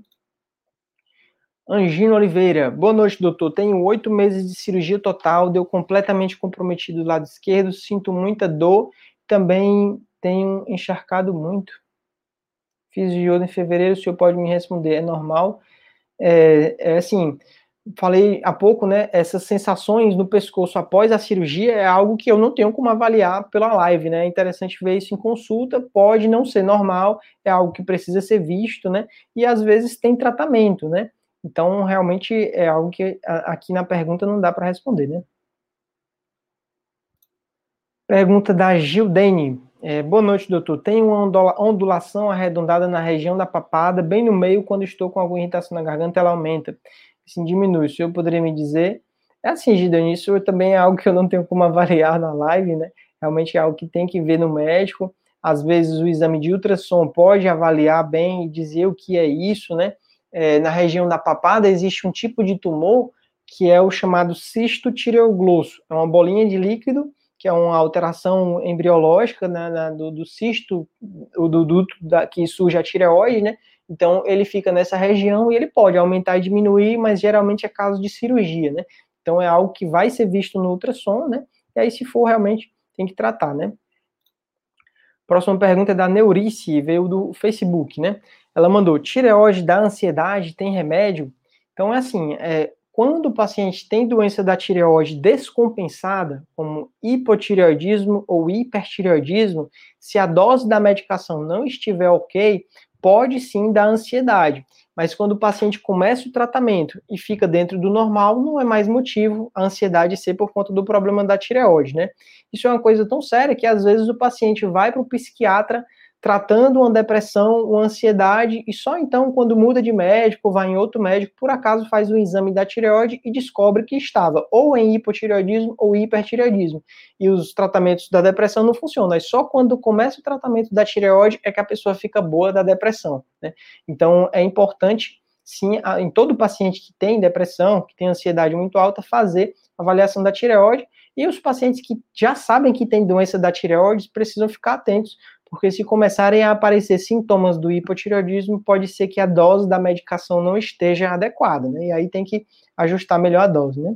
Angino Oliveira, boa noite, doutor. Tenho oito meses de cirurgia total, deu completamente comprometido do lado esquerdo, sinto muita dor também tenho encharcado muito. Fiz de em fevereiro, o senhor pode me responder, é normal? É, é assim, falei há pouco, né? Essas sensações no pescoço após a cirurgia é algo que eu não tenho como avaliar pela live, né? É interessante ver isso em consulta, pode não ser normal, é algo que precisa ser visto, né? E às vezes tem tratamento, né? Então, realmente é algo que aqui na pergunta não dá para responder, né? Pergunta da Gildene. É, boa noite, doutor. Tenho uma ondulação arredondada na região da papada, bem no meio, quando estou com alguma irritação na garganta, ela aumenta. Assim, diminui. O senhor poderia me dizer? É assim, Gildene, isso também é algo que eu não tenho como avaliar na live, né? Realmente é algo que tem que ver no médico. Às vezes o exame de ultrassom pode avaliar bem e dizer o que é isso, né? É, na região da papada existe um tipo de tumor que é o chamado cisto tireoglosso. É uma bolinha de líquido que é uma alteração embriológica né, na, do, do, cisto, do duto que surge a tireoide, né? Então ele fica nessa região e ele pode aumentar e diminuir, mas geralmente é caso de cirurgia, né? Então é algo que vai ser visto no ultrassom, né? E aí se for realmente tem que tratar, né? Próxima pergunta é da Neurice, veio do Facebook, né? Ela mandou: tireoide da ansiedade tem remédio? Então é assim, é, quando o paciente tem doença da tireoide descompensada, como hipotireoidismo ou hipertireoidismo, se a dose da medicação não estiver ok, pode sim dar ansiedade. Mas quando o paciente começa o tratamento e fica dentro do normal, não é mais motivo a ansiedade ser por conta do problema da tireoide, né? Isso é uma coisa tão séria que às vezes o paciente vai para o psiquiatra tratando uma depressão, uma ansiedade, e só então, quando muda de médico, vai em outro médico, por acaso faz um exame da tireoide e descobre que estava ou em hipotireoidismo ou hipertireoidismo. E os tratamentos da depressão não funcionam. É só quando começa o tratamento da tireoide é que a pessoa fica boa da depressão. Né? Então, é importante, sim, em todo paciente que tem depressão, que tem ansiedade muito alta, fazer avaliação da tireoide. E os pacientes que já sabem que tem doença da tireoide precisam ficar atentos, porque se começarem a aparecer sintomas do hipotireoidismo, pode ser que a dose da medicação não esteja adequada, né? E aí tem que ajustar melhor a dose, né?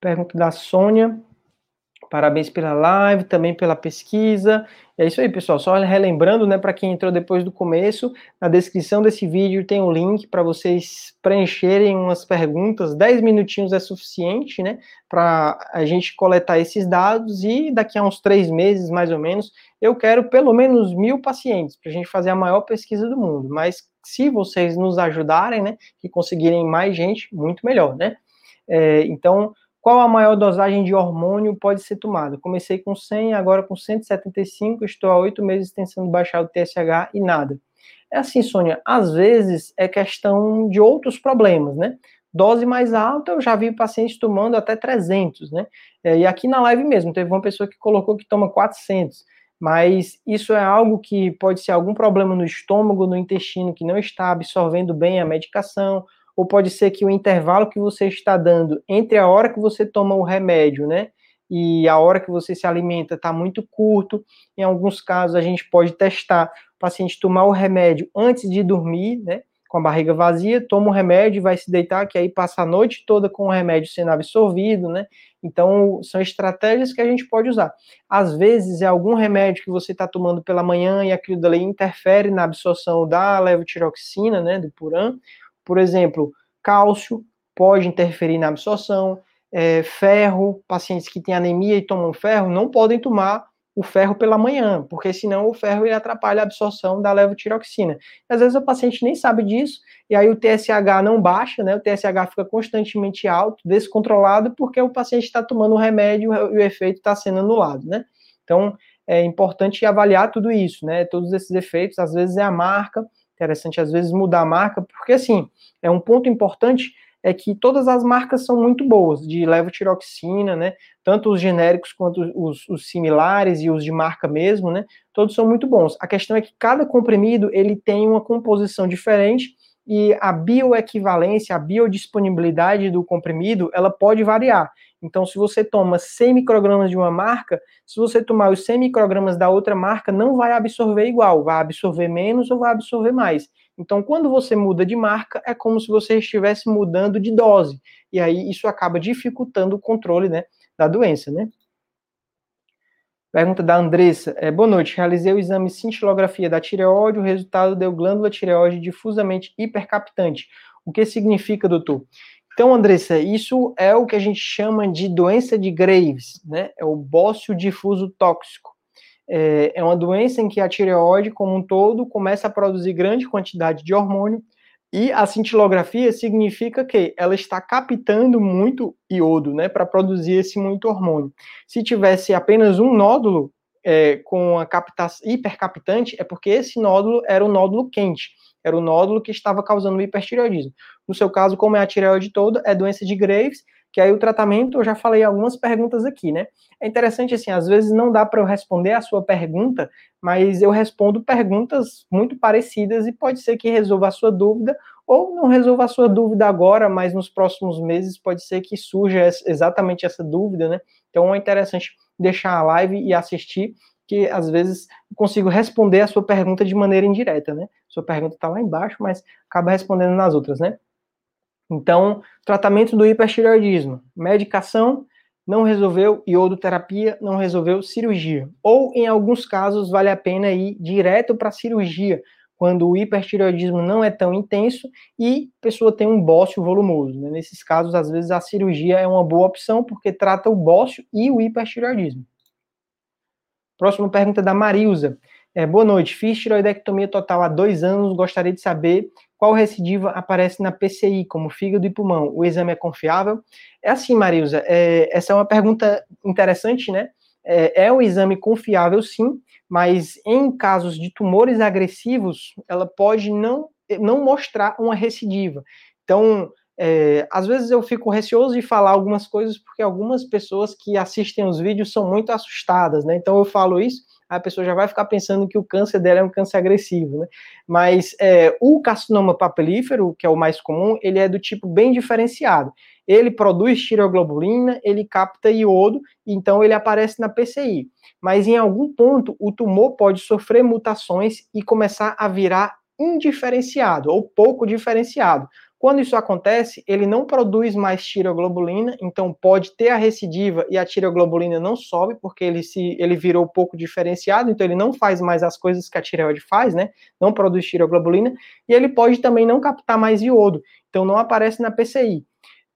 Pergunta da Sônia. Parabéns pela live, também pela pesquisa. É isso aí, pessoal. Só relembrando, né, para quem entrou depois do começo, na descrição desse vídeo tem um link para vocês preencherem umas perguntas. 10 minutinhos é suficiente, né, para a gente coletar esses dados e daqui a uns três meses, mais ou menos, eu quero pelo menos mil pacientes para a gente fazer a maior pesquisa do mundo. Mas se vocês nos ajudarem, né, e conseguirem mais gente, muito melhor, né? É, então, qual a maior dosagem de hormônio pode ser tomada? Comecei com 100, agora com 175, estou há oito meses tentando baixar o TSH e nada. É assim, Sônia, às vezes é questão de outros problemas, né? Dose mais alta, eu já vi pacientes tomando até 300, né? É, e aqui na live mesmo, teve uma pessoa que colocou que toma 400. Mas isso é algo que pode ser algum problema no estômago, no intestino, que não está absorvendo bem a medicação, ou pode ser que o intervalo que você está dando entre a hora que você toma o remédio, né, e a hora que você se alimenta está muito curto. Em alguns casos, a gente pode testar o paciente tomar o remédio antes de dormir, né, com a barriga vazia, toma o remédio e vai se deitar, que aí passa a noite toda com o remédio sendo absorvido, né? Então, são estratégias que a gente pode usar. Às vezes, é algum remédio que você está tomando pela manhã e aquilo dali interfere na absorção da levotiroxina, né, do Puran, por exemplo, cálcio pode interferir na absorção, é, ferro, pacientes que têm anemia e tomam ferro não podem tomar o ferro pela manhã, porque senão o ferro ele atrapalha a absorção da levotiroxina. Às vezes o paciente nem sabe disso, e aí o TSH não baixa, né? O TSH fica constantemente alto, descontrolado, porque o paciente está tomando o remédio e o efeito está sendo anulado, né? Então, é importante avaliar tudo isso, né? Todos esses efeitos, às vezes é a marca, interessante às vezes mudar a marca, porque assim, é um ponto importante é que todas as marcas são muito boas, de levotiroxina, né? Tanto os genéricos quanto os, os, similares e os de marca mesmo, né? Todos são muito bons. A questão é que cada comprimido ele tem uma composição diferente e a bioequivalência, a biodisponibilidade do comprimido, ela pode variar. Então, se você toma 100 microgramas de uma marca, se você tomar os 100 microgramas da outra marca, não vai absorver igual, vai absorver menos ou vai absorver mais. Então, quando você muda de marca, é como se você estivesse mudando de dose. E aí isso acaba dificultando o controle né, da doença, né? Pergunta da Andressa. É, boa noite. Realizei o exame cintilografia da tireoide. O resultado deu glândula tireoide difusamente hipercaptante. O que significa, doutor? Então, Andressa, isso é o que a gente chama de doença de Graves, né? É o bócio difuso tóxico. É, é uma doença em que a tireoide, como um todo, começa a produzir grande quantidade de hormônio e a cintilografia significa que ela está captando muito iodo, né, para produzir esse muito hormônio. Se tivesse apenas um nódulo é, com a captação hipercaptante, é porque esse nódulo era o nódulo quente, era o nódulo que estava causando o hipertireoidismo. No seu caso, como é a tireoide toda, é doença de Graves, que aí o tratamento, eu já falei algumas perguntas aqui, né? É interessante, assim, às vezes não dá para eu responder a sua pergunta, mas eu respondo perguntas muito parecidas e pode ser que resolva a sua dúvida, ou não resolva a sua dúvida agora, mas nos próximos meses pode ser que surja exatamente essa dúvida, né? Então é interessante deixar a live e assistir, que às vezes consigo responder a sua pergunta de maneira indireta, né? Sua pergunta está lá embaixo, mas acaba respondendo nas outras, né? Então, tratamento do hipertireoidismo, medicação não resolveu, iodoterapia não resolveu, cirurgia. Ou, em alguns casos, vale a pena ir direto para a cirurgia, quando o hipertireoidismo não é tão intenso e a pessoa tem um bócio volumoso. Né? Nesses casos, às vezes, a cirurgia é uma boa opção, porque trata o bócio e o hipertireoidismo. Próxima pergunta da Marilza. É, boa noite. Fiz tiroidectomia total há dois anos. Gostaria de saber qual recidiva aparece na PCI, como fígado e pulmão? O exame é confiável? É assim, Marilza, é, essa é uma pergunta interessante, né? É, é um exame confiável, sim, mas em casos de tumores agressivos, ela pode não, não mostrar uma recidiva. Então, é, às vezes eu fico receoso de falar algumas coisas porque algumas pessoas que assistem os vídeos são muito assustadas, né? Então eu falo isso a pessoa já vai ficar pensando que o câncer dela é um câncer agressivo, né? Mas é, o carcinoma papilífero, que é o mais comum, ele é do tipo bem diferenciado. Ele produz tireoglobulina, ele capta iodo, então ele aparece na PCI. Mas em algum ponto, o tumor pode sofrer mutações e começar a virar indiferenciado ou pouco diferenciado. Quando isso acontece, ele não produz mais tireoglobulina, então pode ter a recidiva e a tireoglobulina não sobe, porque ele se ele virou pouco diferenciado, então ele não faz mais as coisas que a tireoide faz, né? Não produz tireoglobulina, e ele pode também não captar mais iodo, então não aparece na PCI.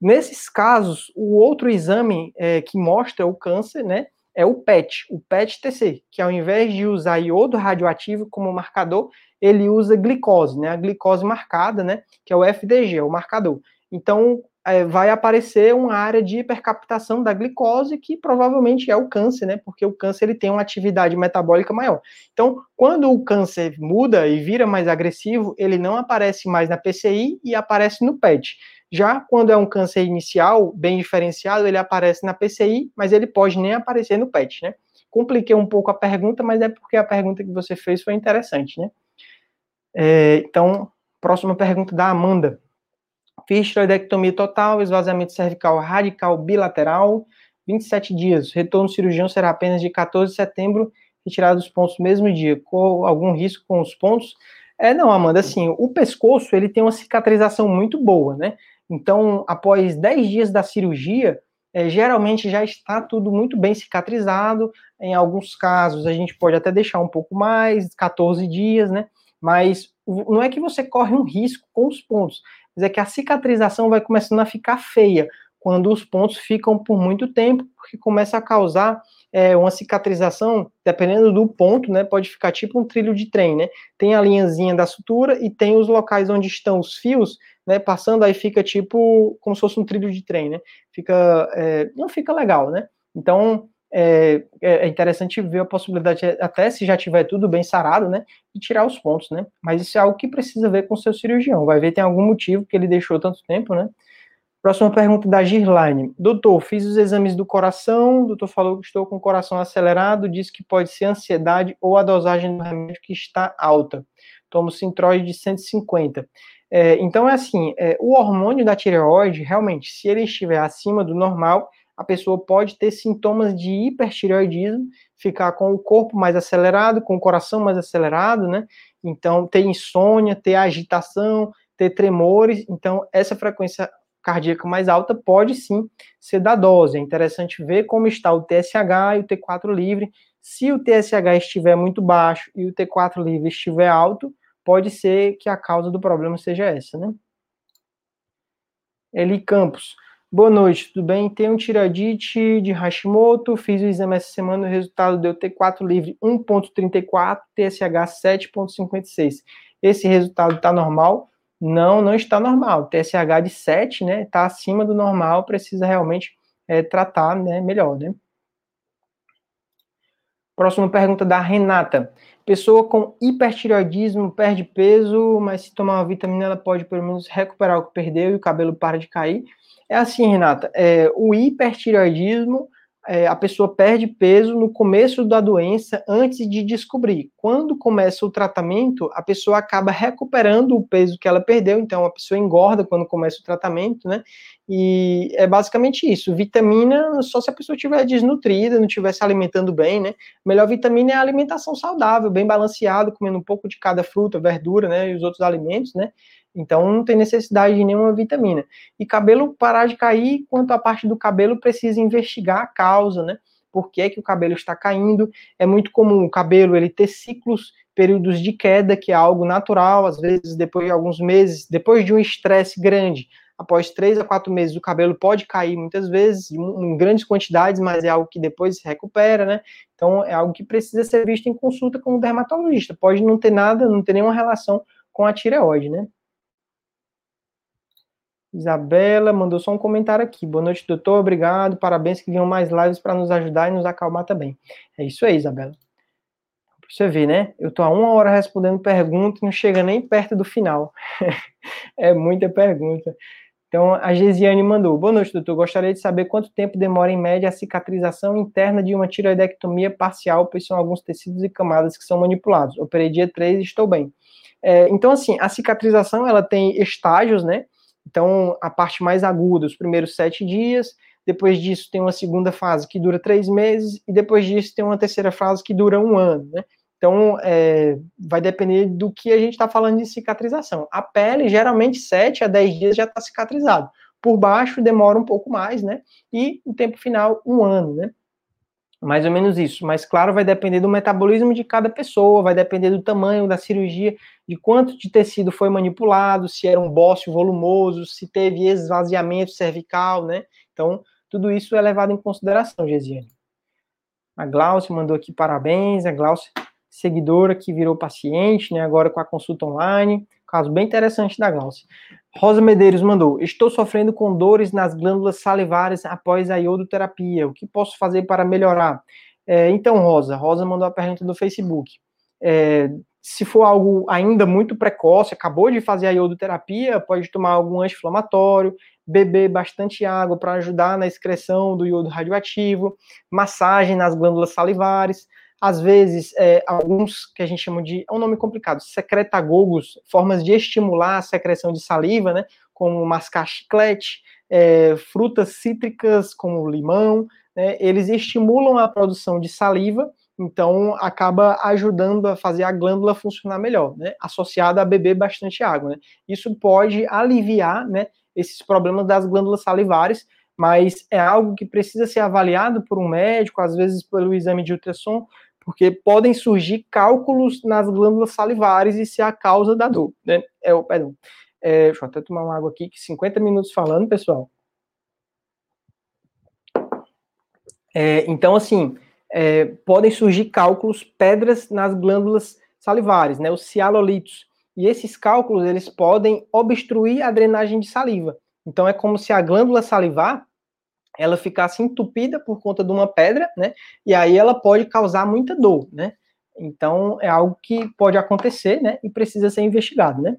Nesses casos, o outro exame é, que mostra o câncer, né? É o PET, o PET-TC, que ao invés de usar iodo radioativo como marcador, ele usa glicose, né? A glicose marcada, né? Que é o FDG, é o marcador. Então, é, vai aparecer uma área de hipercaptação da glicose, que provavelmente é o câncer, né? Porque o câncer ele tem uma atividade metabólica maior. Então, quando o câncer muda e vira mais agressivo, ele não aparece mais na PCI e aparece no PET. Já quando é um câncer inicial, bem diferenciado, ele aparece na PCI, mas ele pode nem aparecer no PET, né? Compliquei um pouco a pergunta, mas é porque a pergunta que você fez foi interessante, né? É, então, próxima pergunta da Amanda. Fiz tiroidectomia total, esvaziamento cervical radical bilateral, 27 dias. Retorno cirurgião será apenas de 14 de setembro, retirado dos pontos no mesmo dia. Com algum risco com os pontos? É, não, Amanda, assim, o pescoço, ele tem uma cicatrização muito boa, né? Então, após 10 dias da cirurgia, é, geralmente já está tudo muito bem cicatrizado. Em alguns casos, a gente pode até deixar um pouco mais, 14 dias, né? Mas não é que você corre um risco com os pontos, mas é que a cicatrização vai começando a ficar feia. quando os pontos ficam por muito tempo, porque começa a causar é, uma cicatrização, dependendo do ponto, né, pode ficar tipo um trilho de trem, né, tem a linhazinha da sutura e tem os locais onde estão os fios, né, passando, aí fica tipo, como se fosse um trilho de trem, né, fica, é, não fica legal, né, então, é, é, interessante ver a possibilidade, até se já tiver tudo bem sarado, né, de tirar os pontos, né, mas isso é algo que precisa ver com o seu cirurgião, vai ver tem algum motivo que ele deixou tanto tempo, né, Próxima pergunta da Girlaine. Doutor, fiz os exames do coração, o doutor falou que estou com o coração acelerado, disse que pode ser ansiedade ou a dosagem do remédio que está alta. Tomo Sintroid de 150. É, então, é assim, é, o hormônio da tireoide, realmente, se ele estiver acima do normal, a pessoa pode ter sintomas de hipertireoidismo, ficar com o corpo mais acelerado, com o coração mais acelerado, né? Então, ter insônia, ter agitação, ter tremores. Então, essa frequência cardíaca mais alta pode sim ser da dose. É interessante ver como está o TSH e o T4 livre. Se o TSH estiver muito baixo e o T4 livre estiver alto, pode ser que a causa do problema seja essa, né? Eli Campos. Boa noite, tudo bem? Tenho tireoidite de Hashimoto, fiz o exame essa semana, o resultado deu T4 livre 1.34, TSH 7.56. Esse resultado está normal, não, não está normal. TSH de 7, né, está acima do normal, precisa realmente é, tratar né, melhor, né? Próxima pergunta da Renata. Pessoa com hipertireoidismo perde peso, mas se tomar uma vitamina ela pode pelo menos recuperar o que perdeu e o cabelo para de cair. É assim, Renata, é, o hipertireoidismo é, a pessoa perde peso no começo da doença antes de descobrir. Quando começa o tratamento, a pessoa acaba recuperando o peso que ela perdeu, então a pessoa engorda quando começa o tratamento, né? E é basicamente isso. Vitamina, só se a pessoa estiver desnutrida, não estiver se alimentando bem, né? A melhor vitamina é a alimentação saudável, bem balanceado, comendo um pouco de cada fruta, verdura, né? E os outros alimentos, né? Então não tem necessidade de nenhuma vitamina. E cabelo parar de cair, quanto à parte do cabelo, precisa investigar a causa, né? Por que, é que o cabelo está caindo? É muito comum o cabelo ele ter ciclos, períodos de queda, que é algo natural, às vezes depois de alguns meses, depois de um estresse grande, após três a quatro meses, o cabelo pode cair muitas vezes, em grandes quantidades, mas é algo que depois se recupera, né? Então é algo que precisa ser visto em consulta com o dermatologista. Pode não ter nada, não ter nenhuma relação com a tireoide, né? Isabela mandou só um comentário aqui. Boa noite, doutor. Obrigado. Parabéns que venham mais lives para nos ajudar e nos acalmar também. É isso aí, Isabela. Pra você ver, né? Eu tô há uma hora respondendo pergunta e não chega nem perto do final. é muita pergunta. Então, a Gesiane mandou. Boa noite, doutor. Gostaria de saber quanto tempo demora, em média, a cicatrização interna de uma tiroidectomia parcial, pois são alguns tecidos e camadas que são manipulados. Operei dia 3 e estou bem. É, então, assim, a cicatrização, ela tem estágios, né? Então, a parte mais aguda, os primeiros sete dias, depois disso tem uma segunda fase que dura três meses, e depois disso tem uma terceira fase que dura um ano, né? Então, é, vai depender do que a gente está falando de cicatrização. A pele, geralmente, 7 a 10 dias já está cicatrizado. Por baixo, demora um pouco mais, né? E o tempo final, um ano, né? Mais ou menos isso. Mas, claro, vai depender do metabolismo de cada pessoa, vai depender do tamanho da cirurgia, de quanto de tecido foi manipulado, se era um bócio volumoso, se teve esvaziamento cervical, né? Então, tudo isso é levado em consideração, Gesiane. A Glaucia mandou aqui parabéns, a Glaucia, seguidora que virou paciente, né? Agora com a consulta online. Caso bem interessante da Glaucia. Rosa Medeiros mandou: Estou sofrendo com dores nas glândulas salivares após a iodoterapia. O que posso fazer para melhorar? É, então, Rosa, Rosa mandou a pergunta do Facebook. É, se for algo ainda muito precoce, acabou de fazer a iodoterapia, pode tomar algum anti-inflamatório, beber bastante água para ajudar na excreção do iodo radioativo, massagem nas glândulas salivares às vezes, é, alguns que a gente chama de, é um nome complicado, secretagogos, formas de estimular a secreção de saliva, né, como mascar chiclete, é, frutas cítricas como limão, né, eles estimulam a produção de saliva, então acaba ajudando a fazer a glândula funcionar melhor, né, associada a beber bastante água, né. Isso pode aliviar, né, esses problemas das glândulas salivares, mas é algo que precisa ser avaliado por um médico, às vezes pelo exame de ultrassom, porque podem surgir cálculos nas glândulas salivares e ser a causa da dor, né? É, perdão. É, deixa eu até tomar uma água aqui, que 50 minutos falando, pessoal. É, então, assim, é, podem surgir cálculos, pedras nas glândulas salivares, né, os cialolitos. E esses cálculos, eles podem obstruir a drenagem de saliva. Então, é como se a glândula salivar, ela ficasse entupida por conta de uma pedra, né, e aí ela pode causar muita dor, né. Então, é algo que pode acontecer, né, e precisa ser investigado, né.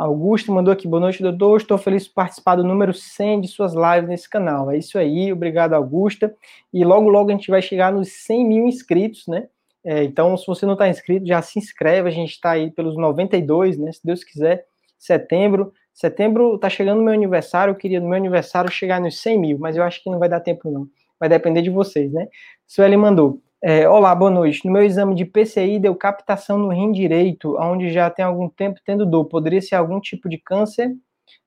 Augusto mandou aqui, boa noite, doutor. Estou feliz por participar do número 100 de suas lives nesse canal. É isso aí, obrigado, Augusta. E logo, logo a gente vai chegar nos 100 mil inscritos, né? É, então, se você não está inscrito, já se inscreve. A gente está aí pelos 92, né? Se Deus quiser, setembro. Setembro está chegando meu aniversário. Eu queria no meu aniversário chegar nos 100 mil, mas eu acho que não vai dar tempo, não. Vai depender de vocês, né? Sueli mandou. É, olá, boa noite. No meu exame de PCI deu captação no rim direito, onde já tem algum tempo tendo dor. Poderia ser algum tipo de câncer?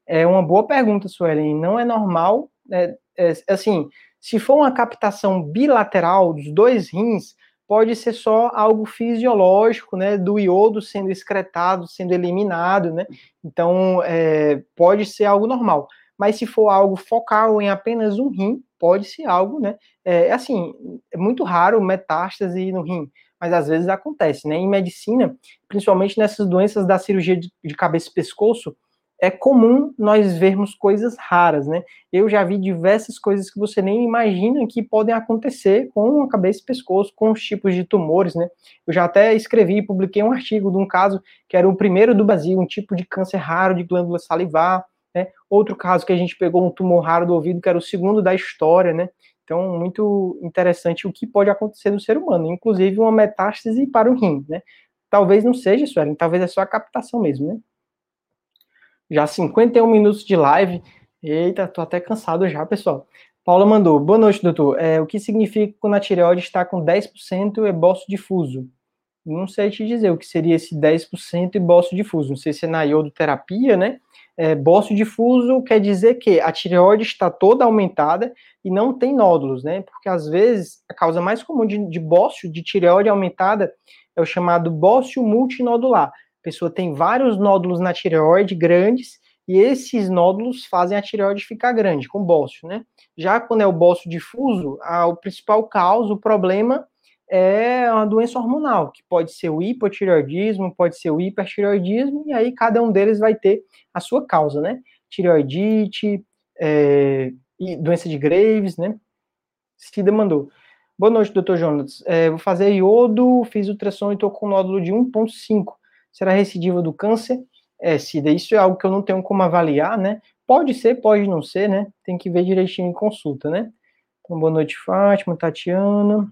É uma boa pergunta, Suelen. Não é normal. É, é, assim, se for uma captação bilateral dos dois rins, pode ser só algo fisiológico, né, do iodo sendo excretado, sendo eliminado, né, então é, pode ser algo normal. Mas se for algo focal em apenas um rim, pode ser algo, né? É assim, é muito raro metástase no rim, mas às vezes acontece, né? Em medicina, principalmente nessas doenças da cirurgia de, de cabeça e pescoço, é comum nós vermos coisas raras, né? Eu já vi diversas coisas que você nem imagina que podem acontecer com a cabeça e pescoço, com os tipos de tumores, né? Eu já até escrevi e publiquei um artigo de um caso que era o primeiro do Brasil, um tipo de câncer raro de glândula salivar, né? Outro caso que a gente pegou um tumor raro do ouvido, que era o segundo da história, né? Então, muito interessante o que pode acontecer no ser humano, inclusive uma metástase para o rim, né? Talvez não seja, Suelen, talvez é só a captação mesmo, né? Já 51 minutos de live. Eita, tô até cansado já, pessoal. Paula mandou, boa noite, doutor. É, o que significa quando a tireoide está com 10% ebócio difuso? Não sei te dizer o que seria esse 10% ebócio difuso. Não sei se é na iodoterapia, né? é, bócio difuso quer dizer que a tireoide está toda aumentada e não tem nódulos, né? Porque às vezes a causa mais comum de, de bócio de tireoide aumentada é o chamado bócio multinodular. Pessoa tem vários nódulos na tireoide grandes e esses nódulos fazem a tireoide ficar grande, com bócio, né? Já quando é o bócio difuso, a, o principal causa, o problema é uma doença hormonal, que pode ser o hipotireoidismo, pode ser o hipertireoidismo, e aí cada um deles vai ter a sua causa, né? Tireoidite, é, doença de Graves, né? Cida mandou. Boa noite, doutor Jonas. É, vou fazer iodo, fiz ultrassom e estou com nódulo de 1,5. Será recidiva do câncer? É, Cida, isso é algo que eu não tenho como avaliar, né? Pode ser, pode não ser, né? Tem que ver direitinho em consulta, né? Então, boa noite, Fátima, Tatiana.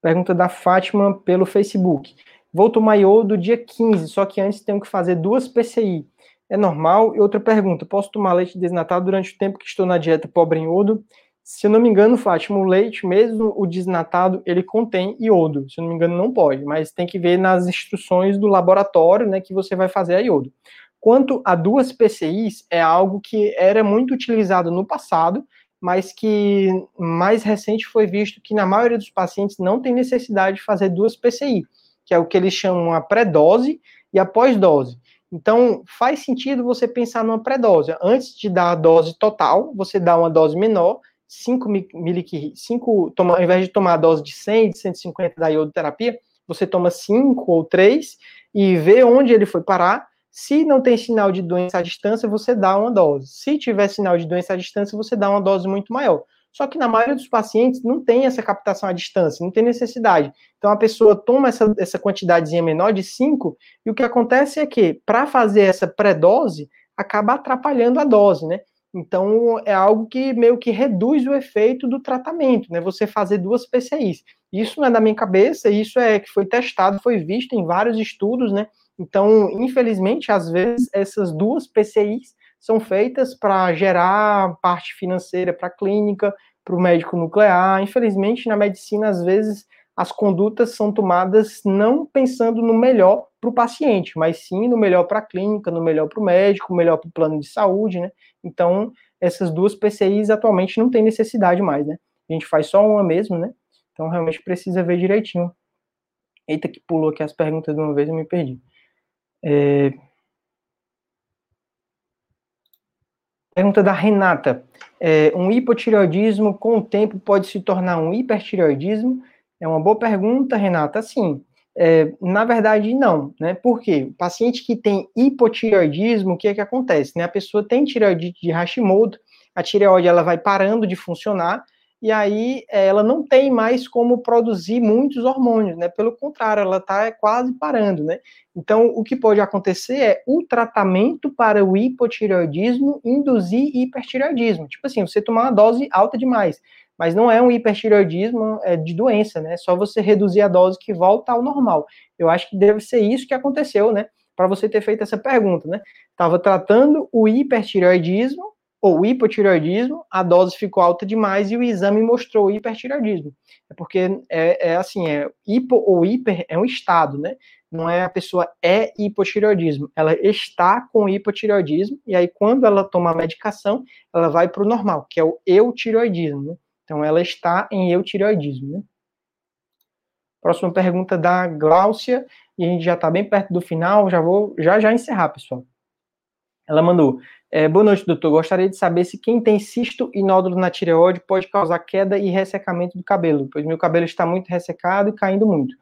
Pergunta da Fátima pelo Facebook. Vou tomar iodo dia 15, só que antes tenho que fazer duas PCI. É normal? E outra pergunta, posso tomar leite desnatado durante o tempo que estou na dieta pobre em iodo? Se eu não me engano, Fátima, o leite, mesmo o desnatado, ele contém iodo. Se eu não me engano, não pode, mas tem que ver nas instruções do laboratório, né, que você vai fazer a iodo. Quanto a duas PCIs, é algo que era muito utilizado no passado, mas que mais recente foi visto que na maioria dos pacientes não tem necessidade de fazer duas PCI, que é o que eles chamam a pré-dose e a pós-dose. Então, faz sentido você pensar numa pré-dose. Antes de dar a dose total, você dá uma dose menor, 5 miliquiri, 5, toma, ao invés de tomar a dose de 100, de 150 da iodoterapia, você toma 5 ou 3 e vê onde ele foi parar se não tem sinal de doença à distância, você dá uma dose. Se tiver sinal de doença à distância, você dá uma dose muito maior. Só que na maioria dos pacientes não tem essa captação à distância, não tem necessidade. Então a pessoa toma essa, essa quantidadezinha menor de 5, e o que acontece é que, para fazer essa pré-dose, acaba atrapalhando a dose, né? Então é algo que meio que reduz o efeito do tratamento, né? Você fazer duas PCIs. Isso não é da minha cabeça, isso é que foi testado, foi visto em vários estudos, né? Então, infelizmente, às vezes, essas duas PCIs são feitas para gerar parte financeira para a clínica, para o médico nuclear. Infelizmente, na medicina, às vezes, as condutas são tomadas não pensando no melhor para o paciente, mas sim no melhor para a clínica, no melhor para o médico, melhor para o plano de saúde, né? Então, essas duas PCIs atualmente não tem necessidade mais, né? A gente faz só uma mesmo, né? Então, realmente precisa ver direitinho. Eita, que pulou aqui as perguntas de uma vez, eu me perdi. É... Pergunta da Renata. É, um hipotireoidismo com o tempo pode se tornar um hipertireoidismo? É uma boa pergunta, Renata. Sim. É, na verdade, não, né? Por quê? O paciente que tem hipotireoidismo, o que é que acontece? Né? A pessoa tem tireoidite de Hashimoto, a tireoide ela vai parando de funcionar, e aí é, ela não tem mais como produzir muitos hormônios, né? Pelo contrário, ela está quase parando, né? Então, o que pode acontecer é o tratamento para o hipotireoidismo induzir hipertireoidismo. Tipo assim, você tomar uma dose alta demais, mas não é um hipertireoidismo é de doença, né? É só você reduzir a dose que volta ao normal. Eu acho que deve ser isso que aconteceu, né? Para você ter feito essa pergunta, né? Estava tratando o hipertireoidismo ou hipotireoidismo, a dose ficou alta demais e o exame mostrou hipertireoidismo. É porque é, é, assim, é hipo ou hiper é um estado, né? Não é a pessoa é hipotireoidismo, ela está com hipotireoidismo e aí quando ela toma a medicação, ela vai para o normal, que é o eutireoidismo, né? Então ela está em eutireoidismo, né? Próxima pergunta da Gláucia, e a gente já está bem perto do final, já vou já já encerrar, pessoal. Ela mandou: é, boa noite, doutor. Gostaria de saber se quem tem cisto e nódulo na tireoide pode causar queda e ressecamento do cabelo, pois meu cabelo está muito ressecado e caindo muito.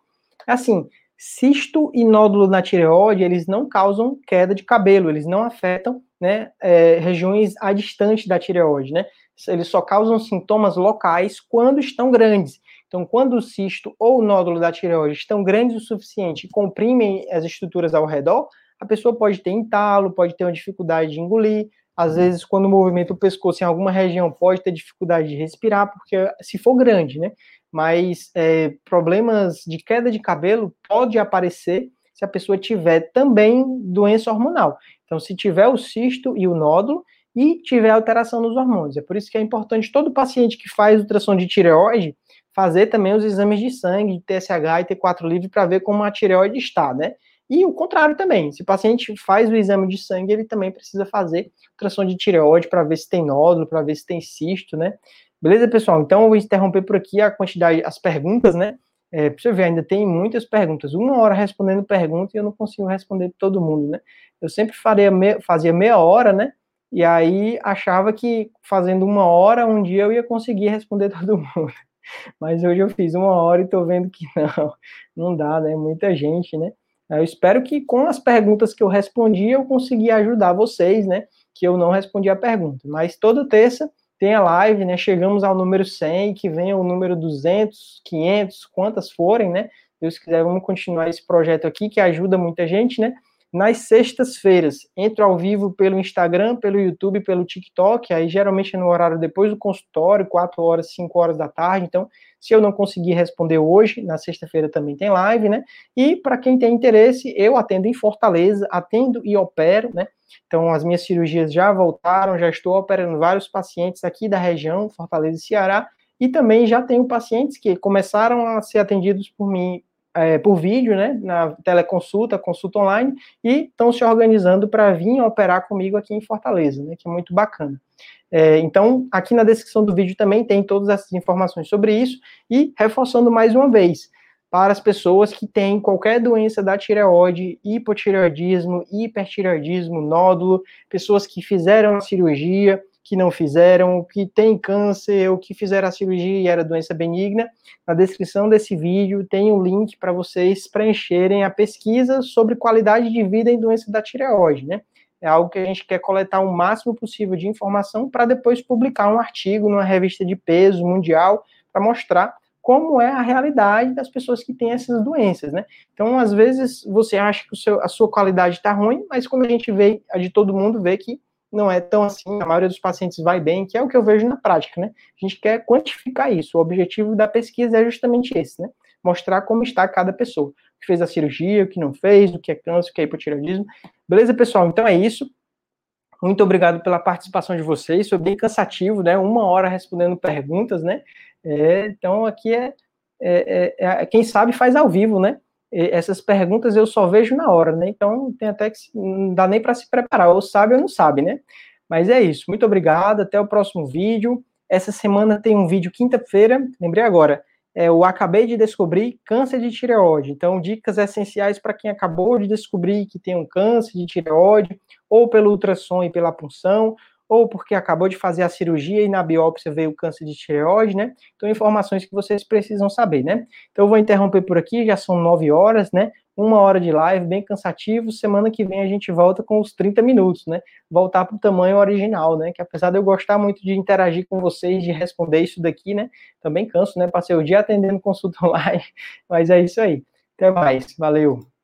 Assim, cisto e nódulo na tireoide, eles não causam queda de cabelo, eles não afetam né, é, regiões adistantes da tireoide, né? Eles só causam sintomas locais quando estão grandes. Então, quando o cisto ou o nódulo da tireoide estão grandes o suficiente e comprimem as estruturas ao redor, a pessoa pode ter entalo, pode ter uma dificuldade de engolir, às vezes, quando movimenta o pescoço em alguma região, pode ter dificuldade de respirar, porque se for grande, né? Mas é, problemas de queda de cabelo pode aparecer se a pessoa tiver também doença hormonal. Então, se tiver o cisto e o nódulo e tiver alteração nos hormônios. É por isso que é importante todo paciente que faz ultrassom de tireoide fazer também os exames de sangue, de TSH e T4 livre para ver como a tireoide está, né? E o contrário também, se o paciente faz o exame de sangue, ele também precisa fazer ultrassom de tireoide para ver se tem nódulo, para ver se tem cisto, né? Beleza, pessoal? Então eu vou interromper por aqui a quantidade, as perguntas, né? É, pra você ver, ainda tem muitas perguntas. Uma hora respondendo pergunta e eu não consigo responder todo mundo, né? Eu sempre faria me, fazia meia hora, né? E aí achava que fazendo uma hora, um dia eu ia conseguir responder todo mundo. Mas hoje eu fiz uma hora e tô vendo que não, não dá, né? Muita gente, né? Eu espero que com as perguntas que eu respondi, eu consegui ajudar vocês, né? Que eu não respondi a pergunta. Mas toda terça tem a live, né? Chegamos ao número 100, que venha o número 200, 500, quantas forem, né? Deus quiser, vamos continuar esse projeto aqui, que ajuda muita gente, né? Nas sextas-feiras, entro ao vivo pelo Instagram, pelo YouTube, pelo TikTok, aí geralmente é no horário depois do consultório, 4 horas, 5 horas da tarde. Então, se eu não conseguir responder hoje, na sexta-feira também tem live, né? E para quem tem interesse, eu atendo em Fortaleza, atendo e opero, né? Então, as minhas cirurgias já voltaram, já estou operando vários pacientes aqui da região, Fortaleza e Ceará, e também já tenho pacientes que começaram a ser atendidos por mim é, por vídeo, né, na teleconsulta, consulta online, e estão se organizando para vir operar comigo aqui em Fortaleza, né, que é muito bacana. É, então, aqui na descrição do vídeo também tem todas essas informações sobre isso, e reforçando mais uma vez, para as pessoas que têm qualquer doença da tireoide, hipotireoidismo, hipertireoidismo, nódulo, pessoas que fizeram a cirurgia, que não fizeram, que tem câncer, ou que fizeram a cirurgia e era doença benigna, na descrição desse vídeo tem o um link para vocês preencherem a pesquisa sobre qualidade de vida em doença da tireoide, né? É algo que a gente quer coletar o máximo possível de informação para depois publicar um artigo numa revista de peso mundial para mostrar como é a realidade das pessoas que têm essas doenças, né? Então, às vezes, você acha que seu, a sua qualidade está ruim, mas quando a gente vê, a de todo mundo vê que não é tão assim, a maioria dos pacientes vai bem, que é o que eu vejo na prática, né? A gente quer quantificar isso. O objetivo da pesquisa é justamente esse, né? Mostrar como está cada pessoa. O que fez a cirurgia, o que não fez, o que é câncer, o que é hipotireoidismo. Beleza, pessoal? Então é isso. Muito obrigado pela participação de vocês. Foi bem cansativo, né? Uma hora respondendo perguntas, né? É, então aqui é, é, é, é, quem sabe faz ao vivo, né? Essas perguntas eu só vejo na hora, né? Então tem até que não dá nem para se preparar, ou sabe ou não sabe, né? Mas é isso. Muito obrigado. Até o próximo vídeo. Essa semana tem um vídeo quinta-feira. Lembrei agora. É, eu acabei de descobrir câncer de tireoide. Então, dicas essenciais para quem acabou de descobrir que tem um câncer de tireoide, ou pelo ultrassom e pela punção, ou porque acabou de fazer a cirurgia e na biópsia veio câncer de tireoide, né? Então, informações que vocês precisam saber, né? Então, eu vou interromper por aqui, já são nove horas, né? Uma hora de live, bem cansativo. Semana que vem a gente volta com os 30 minutos, né? Voltar para o tamanho original, né? Que apesar de eu gostar muito de interagir com vocês, de responder isso daqui, né? Também canso, né? Passei o dia atendendo consulta online, mas é isso aí. Até mais. Valeu.